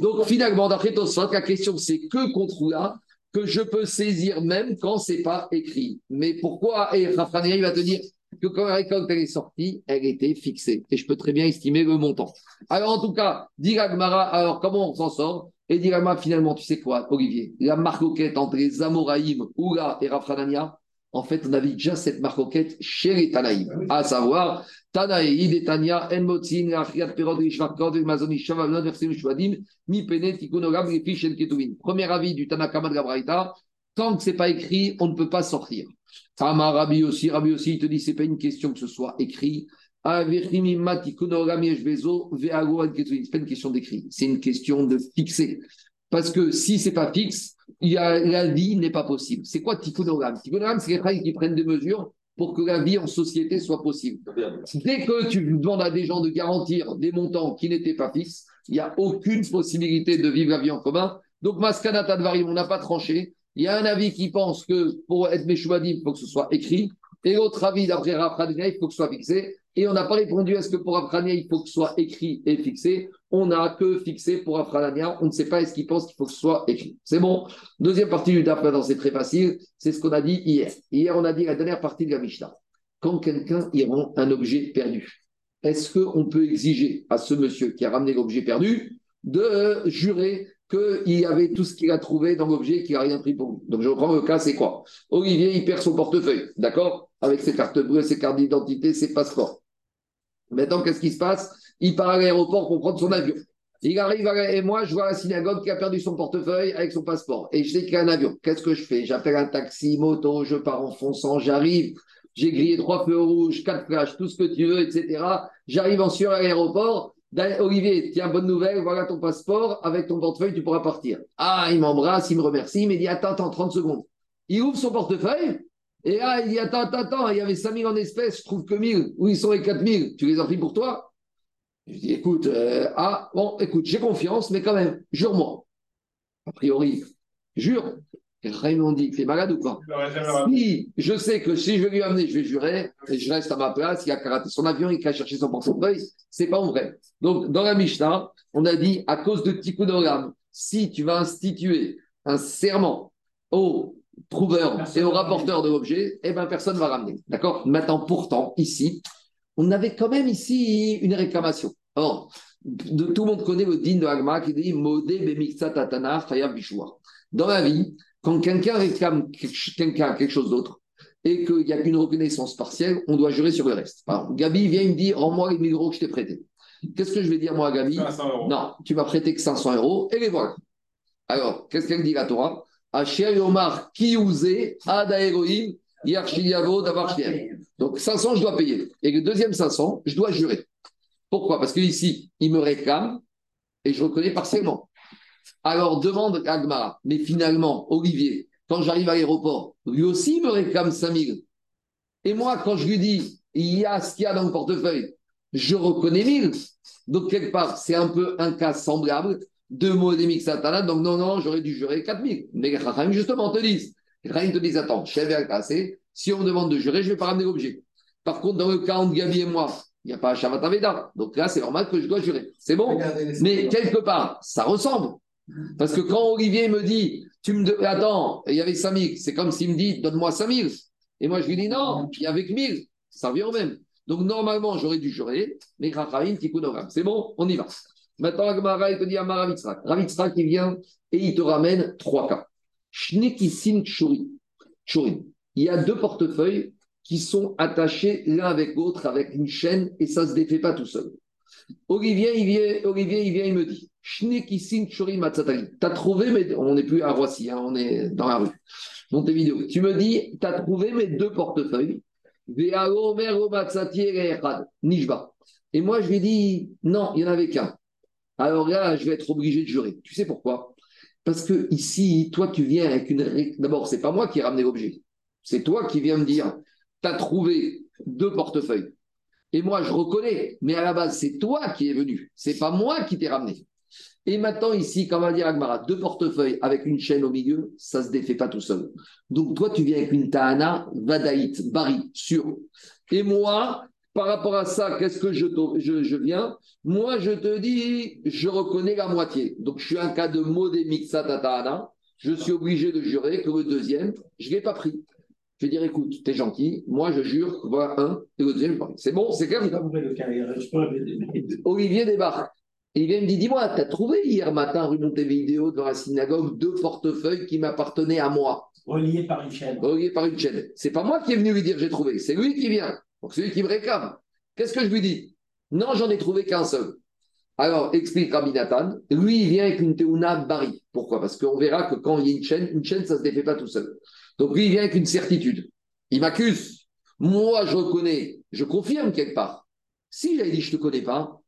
Donc finalement, d'après Tosfot, la question c'est que contre là que je peux saisir même quand c'est pas écrit. Mais pourquoi? Et Rafrania, il va te dire que quand la récolte elle est sortie, elle était fixée. Et je peux très bien estimer le montant. Alors en tout cas, dit alors comment on s'en sort? Et dit finalement, tu sais quoi, Olivier? La marcoquette entre les Amoraïm, Oula et Rafranania, en fait, on avait déjà cette marcoquette chez les Tanaïm, ah à savoir Tanaï, Tania, Enmotzin, Achiat Perod, Rishvakod, Mazoni, Shavavnon, Versim, Shvadim, Mi Penet, Tikunogam, Refish, El Ketuvin. Premier avis du Tanakama de Gabraïta, tant que ce n'est pas écrit, on ne peut pas sortir. Tama Rabbi aussi, Rabbi aussi, il te dit, ce n'est pas une question que ce soit écrit. C'est pas une question d'écrit, c'est une question de fixer. Parce que si c'est pas fixe, il y a, la vie n'est pas possible. C'est quoi ticonogramme Ticonogramme, c'est quelqu'un qui prennent des mesures pour que la vie en société soit possible. Dès que tu demandes à des gens de garantir des montants qui n'étaient pas fixes, il n'y a aucune possibilité de vivre la vie en commun. Donc, Maskanata de on n'a pas tranché. Il y a un avis qui pense que pour être Meshouadim, il faut que ce soit écrit. Et l'autre avis, d'après Rafradina, il faut que ce soit fixé. Et on n'a pas répondu à ce que pour Afrania, il faut que ce soit écrit et fixé. On n'a que fixé pour Afrania. On ne sait pas est-ce qu'il pense qu'il faut que ce soit écrit. C'est bon. Deuxième partie du DAF, c'est très facile. C'est ce qu'on a dit hier. Hier, on a dit la dernière partie de la Mishnah. Quand quelqu'un y rend un objet perdu, est-ce qu'on peut exiger à ce monsieur qui a ramené l'objet perdu de jurer qu'il y avait tout ce qu'il a trouvé dans l'objet qui n'a rien pris pour lui? Donc je reprends le cas, c'est quoi? Olivier, il perd son portefeuille, d'accord? Avec ses cartes bleues, ses cartes d'identité, ses passeports. Maintenant, qu'est-ce qui se passe? Il part à l'aéroport pour prendre son avion. Il arrive et moi, je vois la synagogue qui a perdu son portefeuille avec son passeport. Et je sais qu'il a un avion. Qu'est-ce que je fais? J'appelle un taxi, moto, je pars en fonçant, j'arrive. J'ai grillé trois feux rouges, quatre flashs, tout ce que tu veux, etc. J'arrive en sur à l'aéroport. Olivier, tiens, bonne nouvelle, voilà ton passeport, avec ton portefeuille, tu pourras partir. Ah, il m'embrasse, il me remercie, il me dit Attends, attends, 30 secondes. Il ouvre son portefeuille, et là, il dit Attends, attends, attends, il y avait 5000 en espèces, je trouve que 1000. Où ils sont les 4000 Tu les as pris pour toi? Je dis Écoute, euh, ah, bon, écoute, j'ai confiance, mais quand même, jure-moi. A priori, jure. Raymond dit, t'es malade ou quoi? Si je sais que si je vais lui amener, je vais jurer, et je reste à ma place, il a karaté son avion, il a cherché son portefeuille, c'est pas vrai. Donc, dans la Mishnah, on a dit, à cause de Tikkun si tu vas instituer un serment au trouveur et au rapporteur de l'objet, eh ben personne ne va ramener. D'accord? Maintenant, pourtant, ici, on avait quand même ici une réclamation. Or, de, tout le monde connaît le din de Agma qui dit Modé bemiksa tatana Dans la vie, quand quelqu'un réclame quelqu'un quelque chose d'autre et qu'il n'y a qu'une reconnaissance partielle, on doit jurer sur le reste. Alors, Gabi vient me dire Rends-moi les 1000 euros que je t'ai prêtés. Qu'est-ce que je vais dire moi à Gabi Non, tu m'as prêté que 500 euros et les voilà. Alors, qu'est-ce qu'elle dit la Torah? Omar Ada Donc 500, je dois payer. Et le deuxième 500, je dois jurer. Pourquoi? Parce qu'ici, il me réclame et je reconnais partiellement. Alors demande Agmara, mais finalement, Olivier, quand j'arrive à l'aéroport, lui aussi me réclame 5000. Et moi, quand je lui dis, il y a ce qu'il y a dans le portefeuille, je reconnais 1000. Donc, quelque part, c'est un peu un cas semblable de Modémik Satana. Donc, non, non, j'aurais dû jurer 4000. Mais Rahim, justement, te disent, Rahim te dit, attends, chef casser. Si on me demande de jurer, je ne vais pas ramener l'objet. Par contre, dans le cas entre Gabi et moi, il n'y a pas un Shavataveda. Donc là, c'est normal que je dois jurer. C'est bon Mais quelque part, ça ressemble. Parce que quand Olivier me dit, tu me attends, il y avait 5000, c'est comme s'il me dit, donne-moi 5000. Et moi, je lui dis, non, il y avait que 1000. Ça revient au même. Donc, normalement, j'aurais dû jurer, mais Rachaïn, Tikkunogram. C'est bon, on y va. Maintenant, Agmara, il te dit à Maravitzrak. Ravitzrak, il vient et il te ramène trois cas. Shnekisin Churi. Il y a deux portefeuilles qui sont attachés l'un avec l'autre avec une chaîne et ça ne se défait pas tout seul. Olivier, il vient, Olivier, il vient, il me dit T'as trouvé, mais on n'est plus à Roissy, hein, on est dans la rue. Vidéos. Tu me dis, tu as trouvé mes deux portefeuilles. Et moi, je lui dis, non, il n'y en avait qu'un. Alors là, je vais être obligé de jurer. Tu sais pourquoi? Parce que ici, toi, tu viens avec une. D'abord, c'est pas moi qui ai ramené l'objet. C'est toi qui viens me dire, tu as trouvé deux portefeuilles. Et moi, je reconnais, mais à la base, c'est toi qui es venu. C'est pas moi qui t'ai ramené. Et maintenant, ici, on va dire Agmara, deux portefeuilles avec une chaîne au milieu, ça ne se défait pas tout seul. Donc, toi, tu viens avec une Tahana, Vadaït, Bari, sûr. Et moi, par rapport à ça, qu'est-ce que je, je, viens? Moi, je te dis, je reconnais la moitié. Donc, je suis un cas de modé Tahana. Je suis obligé de jurer que le deuxième, je ne l'ai pas pris. Je vais dire, écoute, tu es gentil, moi je jure, voilà un, et le deuxième, c'est bon, c'est clair Olivier débarque. Il vient me dit Dis-moi, tu as trouvé hier matin, rue Montevideo, dans la synagogue, deux portefeuilles qui m'appartenaient à moi? Reliés par une chaîne. Reliés par une chaîne. C'est pas moi qui est venu lui dire J'ai trouvé, c'est lui qui vient. Donc c'est lui qui me réclame. Qu'est-ce que je lui dis? Non, j'en ai trouvé qu'un seul. Alors, explique Rabbi Nathan, lui, il vient avec une Théouna Bari. Pourquoi? Parce qu'on verra que quand il y a une chaîne, une chaîne, ça ne se défait pas tout seul. Donc, lui, il vient avec une certitude. Il m'accuse. Moi, je reconnais, je confirme quelque part. Si j'avais dit je ne te connais pas,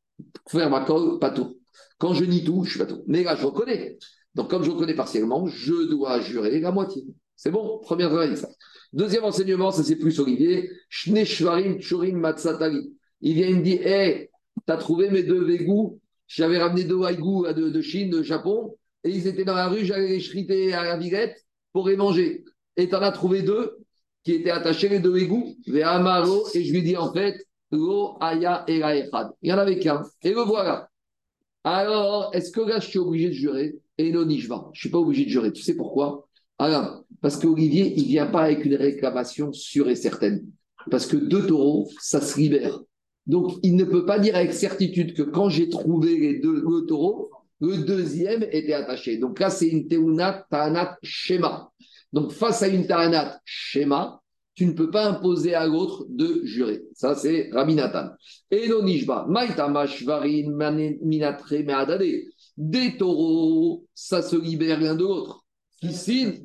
faire ma colle, pas tout. Quand je nie tout, je suis pas tout. Mais là, je reconnais. Donc, comme je reconnais partiellement, je dois jurer la moitié. C'est bon? Première ça. Deuxième enseignement, ça c'est plus Olivier. Shneshvarim Churim Matsatari. Il vient, il me dit Hé, t'as trouvé mes deux végous? J'avais ramené deux waigous de, de, Chine, de Japon, et ils étaient dans la rue, j'allais les à la viguette pour les manger. Et t'en as trouvé deux qui étaient attachés, les deux égouts, et je lui dis en fait, aya Il y en avait qu'un. Et le voilà. Alors, est-ce que là, je suis obligé de jurer? Et non, je ne suis pas obligé de jurer. Tu sais pourquoi? Alors, parce qu'Olivier, il ne vient pas avec une réclamation sûre et certaine. Parce que deux taureaux, ça se libère. Donc, il ne peut pas dire avec certitude que quand j'ai trouvé les deux taureaux, le deuxième était attaché. Donc là, c'est une teunat ta'anat schéma. Donc, face à une ta'anat schéma, tu ne peux pas imposer à l'autre de jurer. Ça, c'est Rabbi Nathan. Et l'onishba, minatre me'adade. Des taureaux, ça se libère l'un de. Qui signent,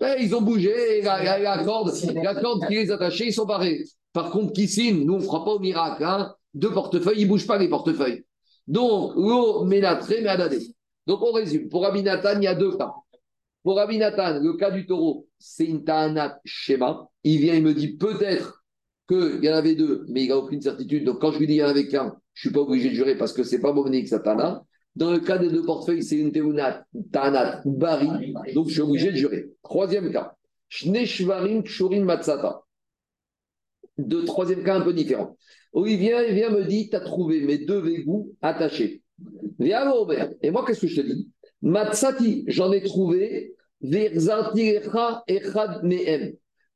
ben, ils ont bougé, la, la, corde, la corde qui les attachait, ils sont barrés. Par contre, qui signe, nous, on ne fera pas au miracle. Hein. Deux portefeuilles, ils ne bougent pas les portefeuilles. Donc, l'eau ménatre, mais Donc, on résume. Pour Rabbi il y a deux cas. Pour Rabbi le cas du taureau, c'est une ta'anat schéma. Il vient, il me dit peut-être qu'il y en avait deux, mais il n'a aucune certitude. Donc, quand je lui dis qu'il y en avait qu'un, je ne suis pas obligé de jurer parce que ce n'est pas Bovnik Satana. Dans le cas des deux portefeuilles, c'est une Teunat, Ta'anat, Bari. Donc, je suis obligé de jurer. Troisième cas. Shneshvarim Kshurin Matsata. De troisième cas un peu différent. Olivier il vient me dit, tu as trouvé mes deux végous attachés. Viens, Robert. Et moi, qu'est-ce que je te dis? Matsati, j'en ai trouvé. Echad Mehem.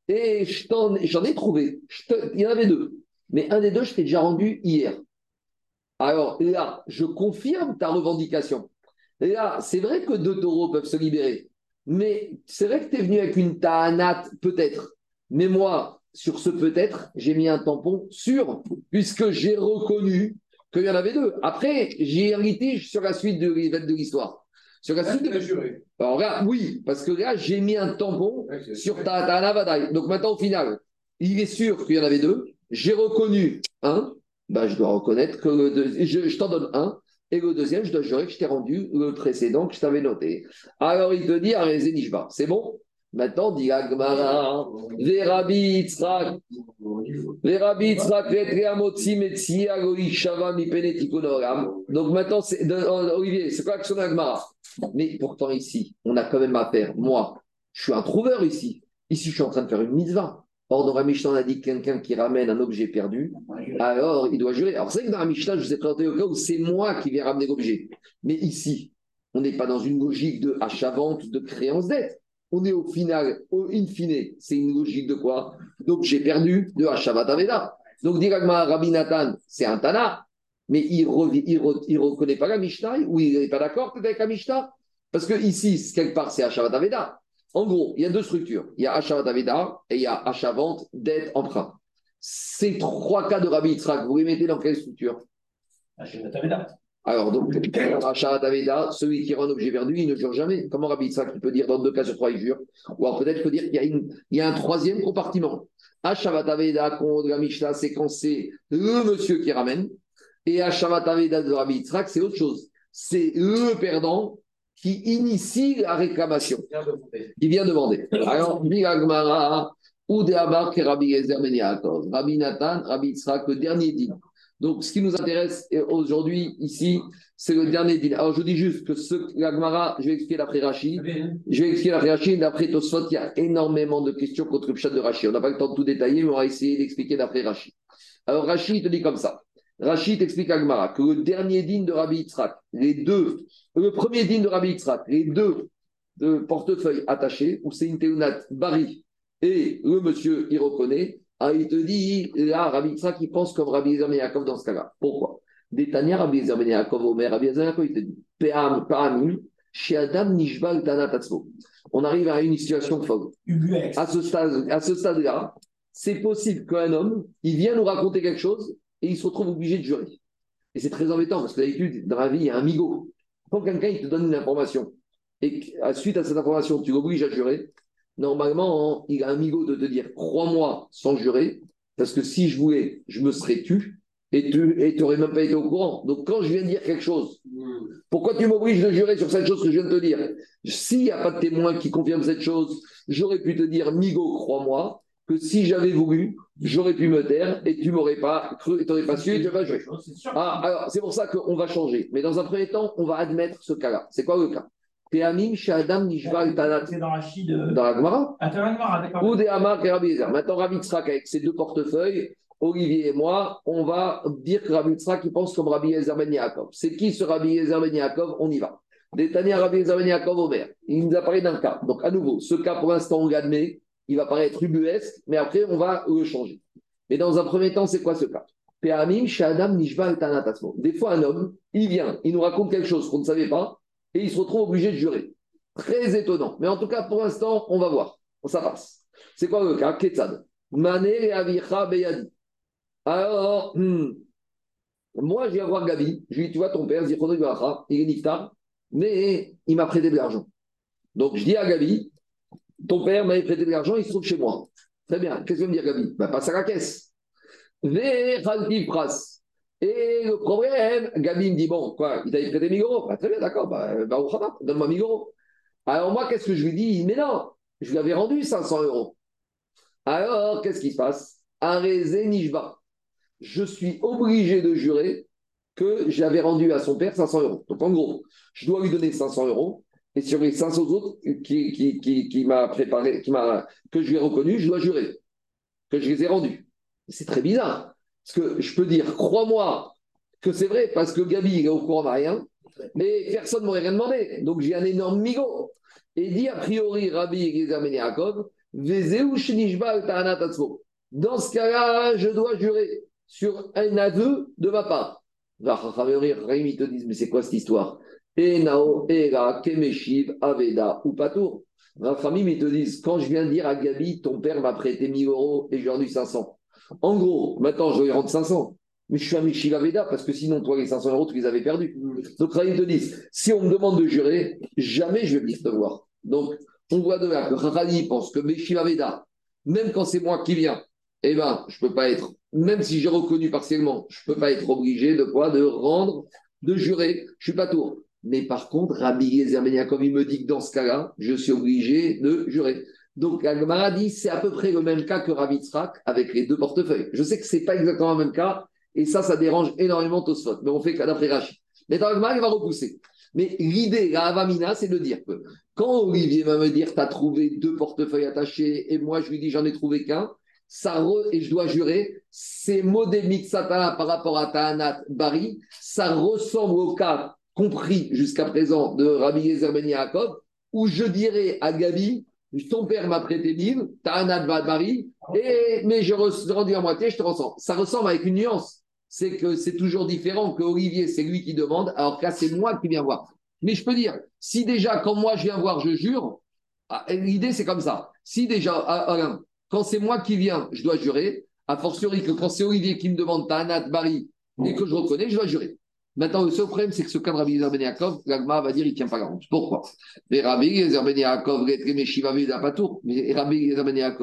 Et j'en ai trouvé. il y en avait deux. Mais un des deux, je t'ai déjà rendu hier. Alors là, je confirme ta revendication. Là, c'est vrai que deux taureaux peuvent se libérer. Mais c'est vrai que tu es venu avec une ta'anat, peut-être. Mais moi, sur ce peut-être, j'ai mis un tampon sûr, puisque j'ai reconnu qu'il y en avait deux. Après, j'ai un litige sur la suite de, de l'histoire. Sur la suite de... Alors là, oui, parce que là, j'ai mis un tampon sur ta, ta Donc maintenant, au final, il est sûr qu'il y en avait deux. J'ai reconnu un. Ben, je dois reconnaître que le je, t'en donne un. Et le deuxième, je dois jurer que je t'ai rendu le précédent que je t'avais noté. Alors il te dit, Nishba, c'est bon? Maintenant, dit Agmara, Verabi Yitzhak, Verabi Yitzhak, Metsi, Shava, Donc maintenant, Olivier, c'est quoi l'action d'Agmara Mais pourtant, ici, on a quand même affaire. Moi, je suis un trouveur ici. Ici, je suis en train de faire une mitzvah. Or, dans la Mishnah, on a dit quelqu'un qui ramène un objet perdu, alors il doit jurer. Alors, c'est que dans la Mishnah, je vous ai présenté au cas où c'est moi qui viens ramener l'objet. Mais ici, on n'est pas dans une logique de achat-vente, de créance dette. On est au final, au in fine, c'est une logique de quoi? D'objet perdu, de Hashavat Aveda. Donc, directement, Rabbi Nathan, c'est un Tana, mais il ne reconnaît pas la Mishnah, ou il n'est pas d'accord avec la Mishnah? Parce que ici, quelque part, c'est Hashavat Aveda. En gros, il y a deux structures. Il y a achat Aveda et il y a achat-vente, dette, emprunt. Ces trois cas de Rabbi Yitzhak, vous les mettez dans quelle structure? Achat Aveda. Alors, donc, achat Aveda, celui qui rend un objet perdu, il ne jure jamais. Comment Rabbi Yitzhak peut dire dans deux cas sur trois, il jure? Ou alors peut-être peut dire qu'il y, a il y a un troisième compartiment. Achat Aveda, contre la Mishnah, c'est quand c'est le monsieur qui ramène. Et achat Aveda de Rabbi Yitzhak, c'est autre chose. C'est le perdant qui initie la réclamation. Il vient demander. Alors, ou de Abar Rabbi Ezer Ben Rabbi Nathan, Rabbi Yitzhak, le dernier dîner. Donc, ce qui nous intéresse aujourd'hui, ici, c'est le dernier dîner. Alors, je dis juste que ce, la je vais expliquer d'après Rachid. Je vais expliquer d'après Rachid. D'après Tosfot, il y a énormément de questions contre le chat de Rachid. On n'a pas le temps de tout détailler, mais on va essayer d'expliquer d'après Rachid. Alors, Rachid te dit comme ça. Rachid explique à Gmara que le dernier digne de Rabbi Yitzhak, les deux, le premier digne de Rabbi Yitzhak, les deux de portefeuilles attachés, où c'est une théonate Bari, et le monsieur, il reconnaît, ah, il te dit, là, Rabbi Yitzhak, il pense comme Rabbi Yezer ben dans ce cas-là. Pourquoi? Détania Rabbi Yezer ben Yaakov, Omer, Rabbi Yezer il te dit, Pa'amim, chez Adam Nishbal. On arrive à une situation folle. À ce stade, à ce stade-là, c'est possible qu'un homme, il vient nous raconter quelque chose, et il se retrouve obligé de jurer. Et c'est très embêtant parce que d'habitude, dans la vie, il y a un migot. Quand quelqu'un te donne une information et suite à cette information, tu l'obliges à jurer, normalement, il a un migot de te dire crois-moi sans jurer, parce que si je voulais, je me serais tu et tu n'aurais même pas été au courant. Donc quand je viens de dire quelque chose, pourquoi tu m'obliges de jurer sur cette chose que je viens de te dire? S'il n'y a pas de témoin qui confirme cette chose, j'aurais pu te dire migot, crois-moi que si j'avais voulu, j'aurais pu me taire et tu m'aurais pas cru, tu n'aurais pas su et tu n'aurais pas joué. Ah, alors, c'est pour ça qu'on va changer. Mais dans un premier temps, on va admettre ce cas-là. C'est quoi le cas? C'est dans la Gemara? Ah, Ou des Hamar et Rabbi Maintenant, Rabbi Tzrak, avec ses deux portefeuilles, Olivier et moi, on va dire que Rabbi Tzrak, il pense comme Rabbi Yezer Ben Yaakov. C'est qui ce Rabbi Yezer Ben Yaakov? On y va. Détania Rabbi Yezer Ben Yaakov Omer. Il nous a parlé d'un cas. Donc, à nouveau, ce cas, pour l'instant, on l'admet il va paraître ubuesque, mais après, on va le changer. Mais dans un premier temps, c'est quoi ce cas? Des fois, un homme, il vient, il nous raconte quelque chose qu'on ne savait pas, et il se retrouve obligé de jurer. Très étonnant. Mais en tout cas, pour l'instant, on va voir. Ça passe. C'est quoi le cas? Ketsad. Alors, hmm, moi, je viens voir Gabi. Je lui dis, tu vois, ton père, il est niftar, mais il m'a prêté de l'argent. Donc, je dis à Gabi, ton père m'avait prêté de l'argent, il se trouve chez moi. Très bien. Qu'est-ce que veut me dire Gabi? Bah, Passe à la caisse. Et le problème, Gabi me dit Bon, quoi, il t'avait prêté 1000 euros bah, Très bien, d'accord, bah, bah donne-moi 1000 euros. Alors moi, qu'est-ce que je lui dis? Mais non, je lui avais rendu 500 euros. Alors, qu'est-ce qui se passe? Arezé Nishba. Je suis obligé de jurer que j'avais rendu à son père 500 euros. Donc en gros, je dois lui donner 500 euros. Et sur les 500 autres qui, qui, qui, qui m'a préparé, qui m'a, que je lui ai reconnu, je dois jurer que je les ai rendus. C'est très bizarre. Parce que je peux dire, crois-moi que c'est vrai, parce que Gabi, il est au courant de rien, mais personne ne m'aurait rien demandé. Donc j'ai un énorme migo. Et dit a priori, Rabbi Eliezer Yaakov, dans ce cas-là, je dois jurer sur un aveu de ma part. Rémi te disent, mais c'est quoi cette histoire? Enao, Era, Kemeshiv, Aveda ou Patour. famille, ils te disent, quand je viens de dire à Gabi, ton père m'a prêté 1000 euros et j'ai rendu 500. En gros, maintenant, je dois lui rendre 500. Mais je suis un Meshiv Aveda parce que sinon, toi, les 500 euros, tu les avais perdus. Donc, Rahim te disent, si on me demande de jurer, jamais je vais venir te voir. Donc, on voit de là que Rani pense que Meshiva Veda, même quand c'est moi qui viens, eh ben, je peux pas être, même si j'ai reconnu partiellement, je peux pas être obligé de quoi? De rendre, de jurer, je suis pas tour. Mais par contre, Rabbi Yezer comme il me dit que dans ce cas-là, je suis obligé de jurer. Donc, Agmara dit, c'est à peu près le même cas que Rabbi Tzrak avec les deux portefeuilles. Je sais que c'est pas exactement le même cas, et ça, ça dérange énormément Tosfot, mais on fait d'après Rachid. Mais dans Agmara, il va repousser. Mais l'idée, la Avamina, c'est de dire que quand Olivier va me dire, tu as trouvé deux portefeuilles attachés, et moi je lui dis, j'en ai trouvé qu'un, ça et je dois jurer, ces mots des Mixata par rapport à Tahanat Bari, ça ressemble au cas compris jusqu'à présent de Rabbi Yezer Ben Yaakov, où je dirais à Gabi, ton père m'a prêté 1000, Tahanat Bari, et, mais je rendu à moitié, je te ressens. Ça ressemble avec une nuance. C'est que c'est toujours différent que Olivier, c'est lui qui demande, alors que là, c'est moi qui viens voir. Mais je peux dire, si déjà, quand moi je viens voir, je jure, ah, l'idée c'est comme ça. Si déjà, ah, Alain, quand c'est moi qui viens, je dois jurer, a fortiori que quand c'est Olivier qui me demande Tanat, Bari, et que je reconnais, je dois jurer. Maintenant, le seul problème, c'est que ce cas de Rabbi Yezer Ben l'Agma va dire il ne tient pas la route. Pourquoi? Mais Rabbi Yezer Ben Yaakov. Mais Rabbi Yezer Ben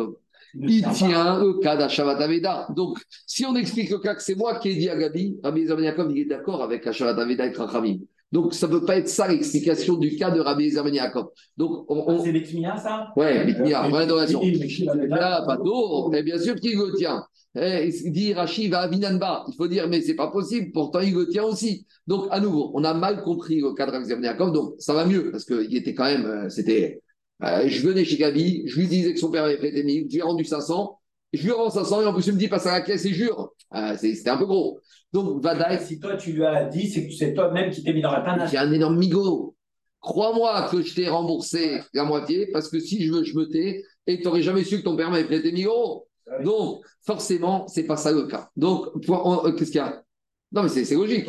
il tient le cas d'Ashavat Aveda. Donc, si on explique le cas que c'est moi qui ai dit à Gabi, Rabbi Yezer Ben il est d'accord avec Ashavat Aveda et Rachamim. Donc, ça ne peut pas être ça l'explication du cas de Rabbi Ezer Ben Donc, on, C'est Betmia, ça? Oui, Betmia, vraie adoration. pas d'eau, mais bien sûr qu'il le tient. Eh, il dit Rachid va à Vinanba. Il faut dire, mais c'est pas possible, pourtant il le tient aussi. Donc, à nouveau, on a mal compris le cas de Rabbi Ezer Ben donc ça va mieux, parce qu'il était quand même, euh, c'était. Euh, je venais chez Gabi, je lui disais que son père avait prêté 1000, je lui ai rendu 500, je lui rends 500 et en plus il me dit passe à la caisse et jure. Euh, c'était un peu gros. Donc, Vadaï. Si toi, tu lui as dit, c'est que c'est toi-même qui t'es mis dans la panne. J'ai un énorme migo. Crois-moi que je t'ai remboursé la moitié, parce que si je veux, je me tais, et tu n'aurais jamais su que ton père m'avait prêté 1000 euros. Donc, forcément, c'est pas ça le cas. Donc, euh, qu'est-ce qu'il y a? Non, mais c'est logique.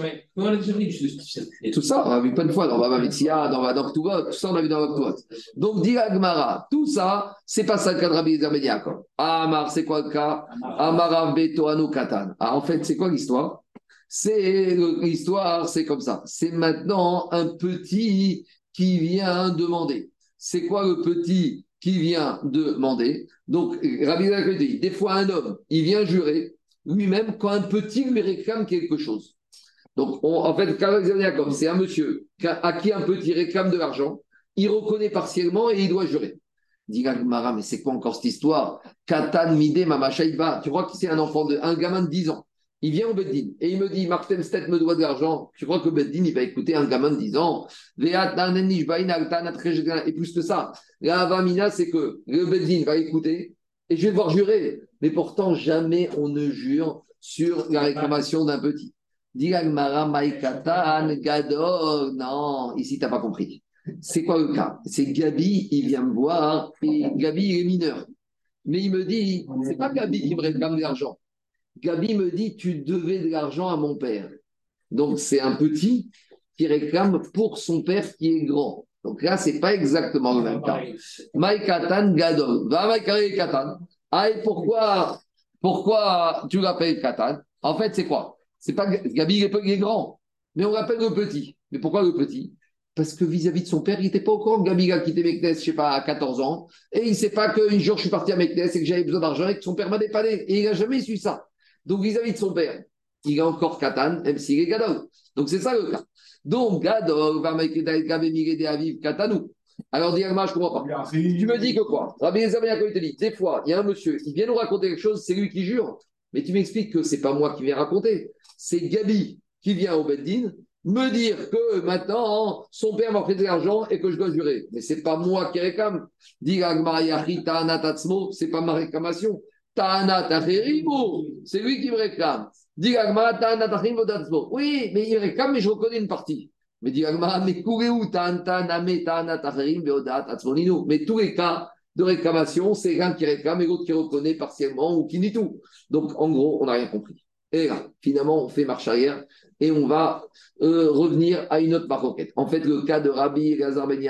Tout ça, on a vu plein de fois dans Baba Metsia, dans Vador tout ça, on a vu dans Vaktuot. Donc, dit Agmara, tout ça, c'est pas ça le cas de Rabbi Ezer Amar, c'est quoi le cas? Amara Beto Katan. Ah, en fait, c'est quoi l'histoire? C'est l'histoire, c'est comme ça. C'est maintenant un petit qui vient demander. C'est quoi le petit qui vient demander? Donc, Rabbi dit, des fois un homme, il vient jurer lui-même quand un petit lui réclame quelque chose. Donc, en fait, comme c'est un monsieur à qui un petit réclame de l'argent, il reconnaît partiellement et il doit jurer. Dit Mara, mais c'est quoi encore cette histoire? Katan, Mide. Tu crois que c'est un enfant, de, un gamin de 10 ans? Il vient au Beddin et il me dit Martin Stet me doit de l'argent. Tu crois que Beddin, il va écouter un gamin de 10 ans? Et plus que ça, la c'est que le Beddin va écouter et je vais devoir jurer. Mais pourtant, jamais on ne jure sur la réclamation d'un petit. Non, ici, tu n'as pas compris. C'est quoi le cas? C'est Gabi, il vient me voir, et Gabi, il est mineur. Mais il me dit, c'est pas Gabi qui me réclame de l'argent. Gabi me dit, tu devais de l'argent à mon père. Donc, c'est un petit qui réclame pour son père qui est grand. Donc là, ce n'est pas exactement le même cas. Maïkatan Gadol. Va Maïkare Katan. Ah, et pourquoi, pourquoi tu l'appelles Katan En fait, c'est quoi? C'est pas Gabi, il est, grand, mais on l'appelle le petit. Mais pourquoi le petit? Parce que vis-à-vis de son père, il n'était pas au courant que Gabi a quitté Meknes, je sais pas, à 14 ans. Et il ne sait pas qu'un jour, je suis parti à Meknes et que j'avais besoin d'argent et que son père m'a dépanné. Et il n'a jamais su ça. Donc, vis-à-vis de son père, il est encore Katan, même s'il est Gadol. Donc c'est ça le cas. Donc, Gadol, Aviv, Katanou. Alors, dis je ne comprends pas. Tu me dis que quoi? Rabbi il te dit, des fois, il y a un monsieur, il vient nous raconter quelque chose, c'est lui qui jure. Mais tu m'expliques que ce n'est pas moi qui viens raconter. C'est Gabi qui vient au Beddin me dire que maintenant, son père m'a prêté de l'argent et que je dois jurer. Mais ce n'est pas moi qui réclame. Dit c'est pas ma réclamation. C'est lui qui me réclame. Oui, mais il réclame, mais je reconnais une partie. Mais dit mais tous les cas de réclamation, c'est l'un qui réclame et l'autre qui reconnaît partiellement ou qui nie tout. Donc, en gros, on n'a rien compris. Et là, finalement, on fait marche arrière et on va euh, revenir à une autre maroquette. En fait, le cas de Rabbi Gazar Ben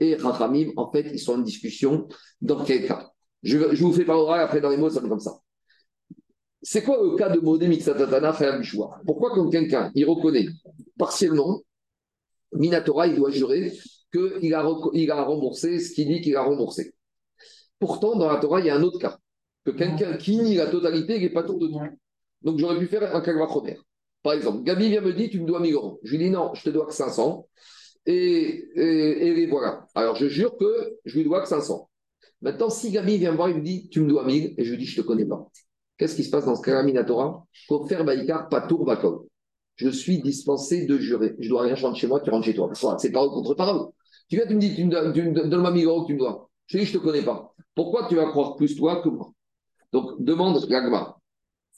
et Rachamim, en fait, ils sont en discussion dans quel cas? Je, vous fais par oral, après dans les mots, ça fait comme ça. C'est quoi le cas de Modé Mixatatana choix Pourquoi quand quelqu'un, il reconnaît partiellement, Minatora, il doit jurer qu'il a, il a remboursé ce qu'il dit qu'il a remboursé Pourtant, dans la Torah, il y a un autre cas. Que quelqu'un qui nie la totalité, il n'est pas tour de tout. Donc, j'aurais pu faire un première. Par exemple, Gabi vient me dire, tu me dois 1000 euros. Je lui dis, non, je te dois que 500. Et, et, voilà. Alors, je jure que je lui dois que 500. Maintenant, si Gabi vient me voir, il me dit, tu me dois 1000, et je lui dis, je ne te connais pas. Qu'est-ce qui se passe dans ce cas Minatora? Pour faire Baïkar, Patour, Bakov. Je suis dispensé de jurer. Je ne dois rien changer chez moi, tu rentres chez toi. C'est parole contre parole. Tu viens, tu me dis, tu me donnes-moi 1000 euros que tu me dois. Je te dis, je ne te connais pas. Pourquoi tu vas croire plus toi que moi? Donc, demande l'agma.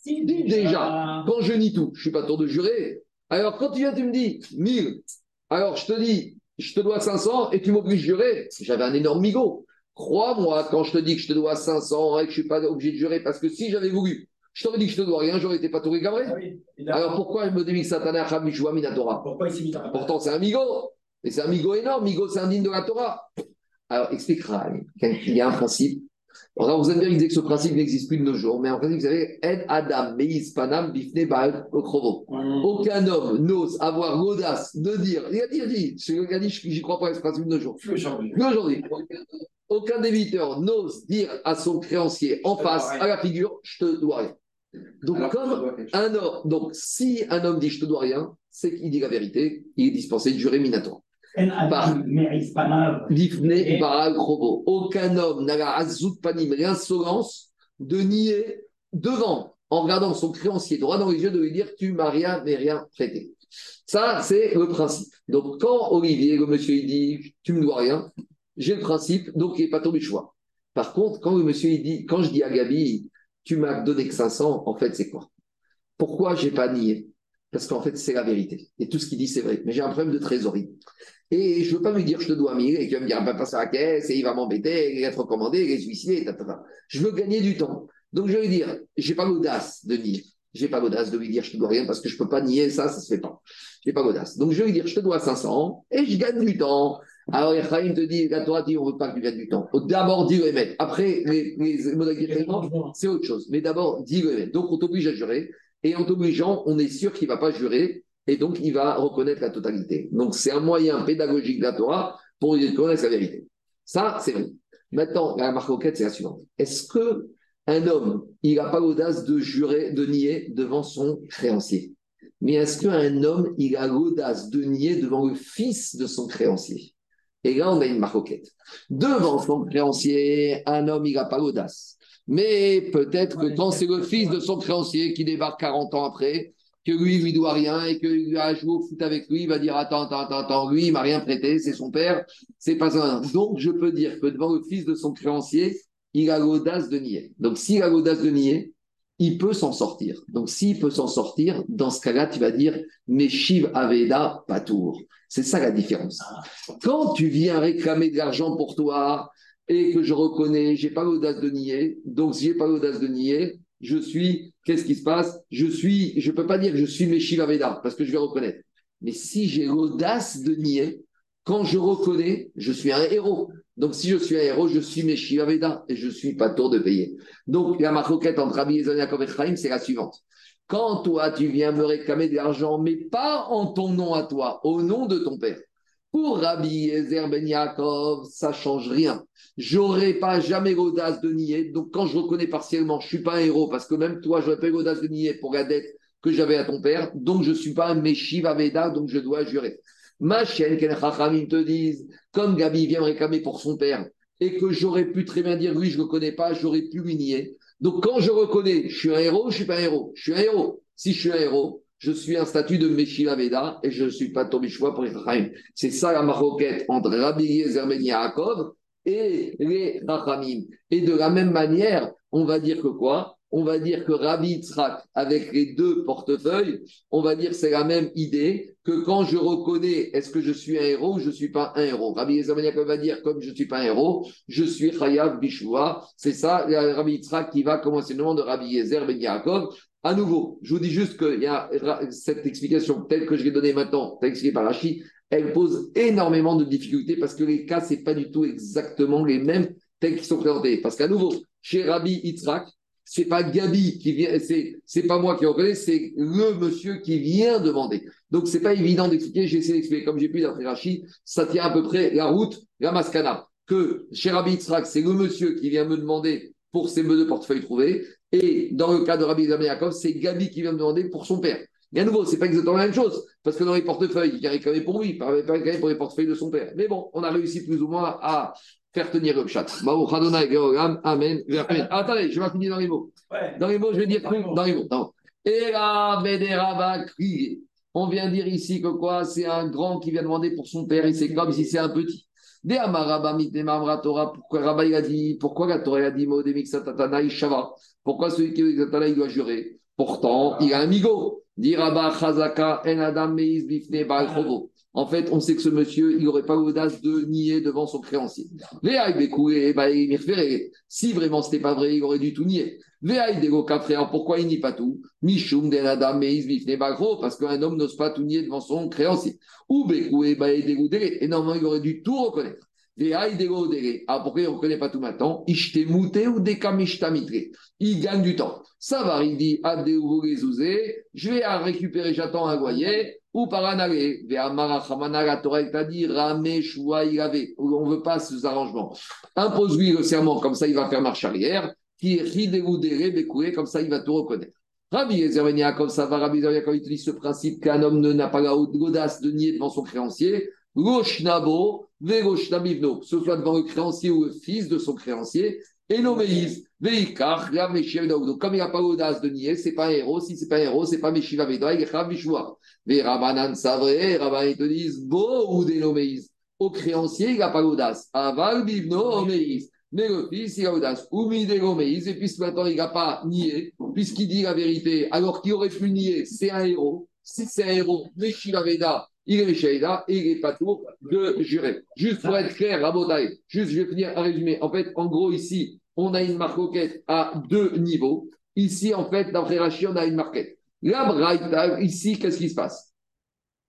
Si déjà, quand je nie tout, je ne suis pas tour de jurer. Alors, quand tu viens, tu me dis 1000, alors je te dis, je te dois 500 et tu m'obliges de jurer. J'avais un énorme migot. Crois-moi, quand je te dis que je te dois 500 et que je ne suis pas obligé de jurer, parce que si j'avais voulu, je t'aurais dit que je te dois rien, j'aurais été pas tout régabré. Ah alors pourquoi je me dis que Satané Hamishua Minatora Pourquoi il s'est Pourtant, c'est un migot. Et c'est un migot énorme. Migot, c'est un digne de la Torah. Alors, expliquera. Il y a un principe alors, vous avez bien que ce principe n'existe plus de nos jours, mais en fait, vous savez, Ed Adam, Meis Panam, Bifne Baal Okrovo. Mm. Aucun homme n'ose avoir l'audace de dire, il a dit, il a dit, j'y crois pas à ce principe de nos jours. Plus aujourd'hui. Aucun débiteur n'ose dire à son créancier en face, à la figure, je te dois rien. Donc, comme un homme, donc si un homme dit je te dois rien, c'est qu'il dit la vérité, il est dispensé de jurer minatoire. Aucun homme n'a la panim, l'insolence de nier devant, en regardant son créancier droit dans les yeux, de lui dire Tu m'as rien, mais rien prêté. Ça, c'est le principe. Donc, quand Olivier, le monsieur, il dit Tu me dois rien, j'ai le principe, donc il n'est pas tombé choix. Par contre, quand le monsieur, il dit Quand je dis à Gabi, tu m'as donné que 500, en fait, c'est quoi? Pourquoi j'ai pas nié? Parce qu'en fait, c'est la vérité. Et tout ce qu'il dit, c'est vrai. Mais j'ai un problème de trésorerie. Et je ne veux pas lui dire je te dois 1000 et qu'il va me dire va passer à la caisse et il va m'embêter, il va être recommandé, il va suicider, etc. Je veux gagner du temps. Donc je vais lui dire j'ai pas l'audace de nier. J'ai pas l'audace de lui dire je te dois rien parce que je peux pas nier ça, ça se fait pas. J'ai pas l'audace. Donc je vais lui dire je te dois 500 et je gagne du temps. Alors Ephraim te dit la Torah dit on veut pas que tu gagnes du temps. D'abord dis le mettre. Après les, les modalités c'est autre chose. Mais d'abord dis le mettre. Donc on t'oblige à jurer et en t'obligeant on est sûr qu'il va pas jurer et donc il va reconnaître la totalité. Donc c'est un moyen pédagogique de la Torah pour reconnaître la vérité. Ça, c'est vrai. Maintenant, la marque c'est la suivante. Est-ce que un homme, il n'a pas l'audace de jurer, de nier devant son créancier? Mais est-ce qu'un homme, il a l'audace de nier devant le fils de son créancier? Et là, on a une marque Devant son créancier, un homme, il n'a pas l'audace. Mais peut-être que quand c'est le fils de son créancier qui débarque 40 ans après, que lui, lui doit rien et qu'il a joué au foot avec lui, il va dire attends, attends, attends, attends, lui, il m'a rien prêté, c'est son père, c'est pas un. Donc, je peux dire que devant le fils de son créancier, il a l'audace de nier. Donc, s'il a l'audace de nier, il peut s'en sortir. Donc, s'il peut s'en sortir, dans ce cas-là, tu vas dire Meshiv Aveda Patour. C'est ça la différence. Quand tu viens réclamer de l'argent pour toi et que je reconnais, j'ai pas l'audace de nier, donc si j'ai pas l'audace de nier, je suis, qu'est-ce qui se passe? Je suis, je peux pas dire que je suis Meshiva Veda, parce que je vais reconnaître. Mais si j'ai l'audace de nier, quand je reconnais, je suis un héros. Donc si je suis un héros, je suis Meshiva Veda et je ne suis pas tour de payer. Donc la maroquette entre Rabbi Yaakov et Chaim, c'est la suivante. Quand toi, tu viens me réclamer de l'argent, mais pas en ton nom à toi, au nom de ton père, pour Rabbi Ezer Ben Yaakov, ça change rien. J'aurais pas jamais l'audace de nier. Donc, quand je reconnais partiellement, je suis pas un héros parce que même toi, j'aurais pas l'audace de nier pour la dette que j'avais à ton père, donc je ne suis pas un Meshiv Aveda, donc je dois jurer. Ma chienne, Ken Chachamim te disent, comme Gabi vient me réclamer pour son père, et que j'aurais pu très bien dire, oui, je ne le connais pas, j'aurais pu lui nier. Donc quand je reconnais, je suis un héros, je ne suis pas un héros. Je suis un héros. Si je suis un héros, je suis un statut de Meshiva Veda et je ne suis pas tombé choix pour les. C'est ça la maroquette entre Rabbi Yezer Ben Yaakov et les Rachamim. Et de la même manière, on va dire que quoi? On va dire que Rabbi Yitzhak, avec les deux portefeuilles, on va dire c'est la même idée que quand je reconnais est-ce que je suis un héros ou je ne suis pas un héros? Rabbi Yitzhak va dire comme je ne suis pas un héros, je suis Chayav Bishua. C'est ça, Rabbi Yitzhak qui va commencer le nom de Rabbi Yezer Ben Yaakov. À nouveau, je vous dis juste qu'il y a cette explication telle que je vais donner maintenant, telle expliquée par Rashi, elle pose énormément de difficultés parce que les cas, ce n'est pas du tout exactement les mêmes tels qu'ils sont présentés. Parce qu'à nouveau, chez Rabbi Yitzhak, c'est pas Gabi qui vient, c'est, pas moi qui reconnais, c'est le monsieur qui vient demander. Donc c'est pas évident d'expliquer, j'ai essayé d'expliquer comme j'ai pu d'après Rachid, ça tient à peu près la route, la mascana. Que chez Rabbi Yitzhak, c'est le monsieur qui vient me demander pour ses deux portefeuilles trouvés, et dans le cas de Rabbi Yakov, c'est Gabi qui vient me demander pour son père. Et à nouveau, c'est pas exactement la même chose, parce que dans les portefeuilles, il a réclamé pour lui, pas réclamé pour les portefeuilles de son père. Mais bon, on a réussi plus ou moins à faire tenir le chat. Amen. Amen. attendez, je vais finir dans les mots. Dans les mots, je vais dire dans les mots. Et là, On vient dire ici que quoi? C'est un grand qui vient demander pour son père et c'est comme si c'est un petit. Pourquoi Rabba il a dit, pourquoi la Torah a dit Pourquoi celui qui est il doit jurer? Pourtant, il a un migo. Dit Rabba Chazaka en Adam Meiz Bifne en fait, on sait que ce monsieur, il n'aurait pas l'audace de nier devant son créancier. Si vraiment ce n'était pas vrai, il aurait dû tout nier. Pourquoi il nie pas tout? Parce qu'un homme n'ose pas tout nier devant son créancier. Et normalement, il aurait dû tout reconnaître. Ah, pourquoi il ne reconnaît pas tout maintenant? Il gagne du temps. Ça va, il dit Je vais récupérer, j'attends un loyer ou par aller. la Torah t'a dit Rame, il avait. On ne veut pas ce arrangements. Impose-lui le serment, comme ça il va faire marche arrière. Qui comme ça il va tout reconnaître. Rabbi Yezer comme ça va, Rabbi Yezer il utilise ce principe qu'un homme n'a pas l'audace de nier devant son créancier. Goshnabo, Vegoshnabivno, ce soit devant le créancier ou le fils de son créancier. Et l'obéisse. Veikar, Donc, comme il n'a pas l'audace de nier, c'est pas un héros. Si c'est pas un héros, c'est pas Meshiva Vedoa, il est Rabishua. Les Rabanan Savre, Rabban, ils te disent, Bo ou des Au créancier, il n'a pas l'audace. Aval Bivno, Omeis. Mais le fils, il a l'audace. Oumi des Et puisque maintenant, il n'a pas nié, puisqu'il dit la vérité, alors qu'il aurait pu nier, c'est un héros. Si c'est un héros, Meshiva Veda, il est Shaïda et il n'est pas tout de jurer. Juste pour être clair, Rabotai, juste je vais finir à résumer. En fait, en gros, ici, on a une marquette à deux niveaux. Ici, en fait, d'après Rachid, on a une marquette. La ici, qu'est-ce qui se passe?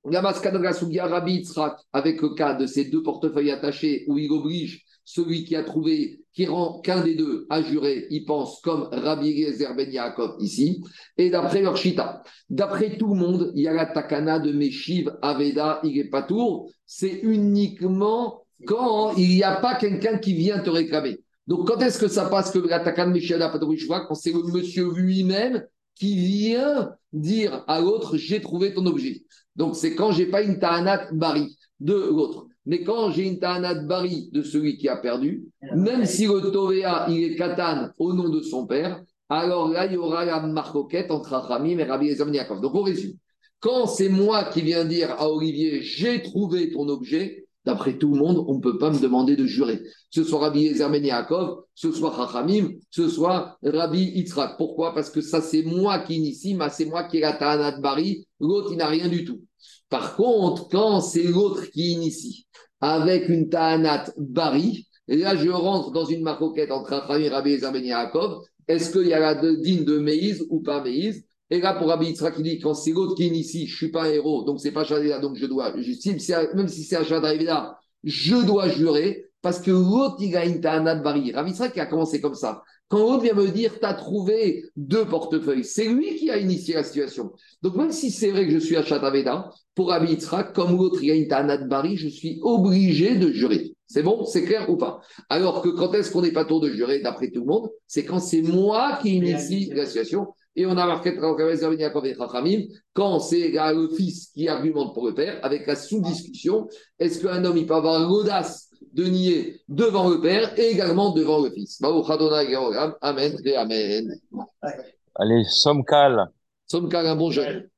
La Maskadra Rabbi avec le cas de ces deux portefeuilles attachés où il oblige celui qui a trouvé, qui rend qu'un des deux a juré, il pense comme Rabbi Eliezer Ben Yaakov ici. Et d'après leur shita, d'après tout le monde, il y a la takana de Meshiv Aveda, il pas tour. C'est uniquement quand il n'y a pas quelqu'un qui vient te réclamer. Donc, quand est-ce que ça passe que la takana de Meshiv Aveda Quand c'est le monsieur lui-même qui vient dire à l'autre, j'ai trouvé ton objet. Donc, c'est quand j'ai pas une ta'anat bari de l'autre. Mais quand j'ai une ta'anat bari de celui qui a perdu, même si le Tovea, il est katan au nom de son père, alors là, il y aura la marcoquette entre Achamim et Rabbi Ezra Donc, on résume. Quand c'est moi qui viens dire à Olivier, j'ai trouvé ton objet, d'après tout le monde, on ne peut pas me demander de jurer. Ce soit Rabbi Ezer ben ce soit Chachamim, ce soit Rabbi Yitzhak. Pourquoi? Parce que ça, c'est moi qui initie, c'est moi qui ai la Ta'anat Bari, l'autre, il n'a rien du tout. Par contre, quand c'est l'autre qui initie, avec une Ta'anat Bari, et là, je rentre dans une maroquette entre Chachamim et Rabbi Ezer ben est-ce qu'il y a la digne de Meïs ou pas Meïs et là, pour Rabbi Yitzhak, il dit quand c'est l'autre qui initie, je ne suis pas un héros, donc c'est pas Shadéla, donc je dois, je, même si c'est Shadéla, je dois jurer, parce que l'autre, il a une Ta'anat Bari. Rabbi Yitzhak a commencé comme ça. Quand l'autre vient me dire, tu as trouvé deux portefeuilles, c'est lui qui a initié la situation. Donc même si c'est vrai que je suis à pour Rabbi Yitzhak, comme l'autre, il a une Ta'anat Bari, je suis obligé de jurer. C'est bon C'est clair ou pas? Alors que quand est-ce qu'on n'est pas tour de jurer, d'après tout le monde C'est quand c'est moi qui initie la situation. Et on a marqué quand c'est le fils qui argumente pour le père, avec la sous-discussion, est-ce qu'un homme il peut avoir l'audace de nier devant le père et également devant le fils? Amen et Amen. Allez, Somkal. Somkal, un bon jeune.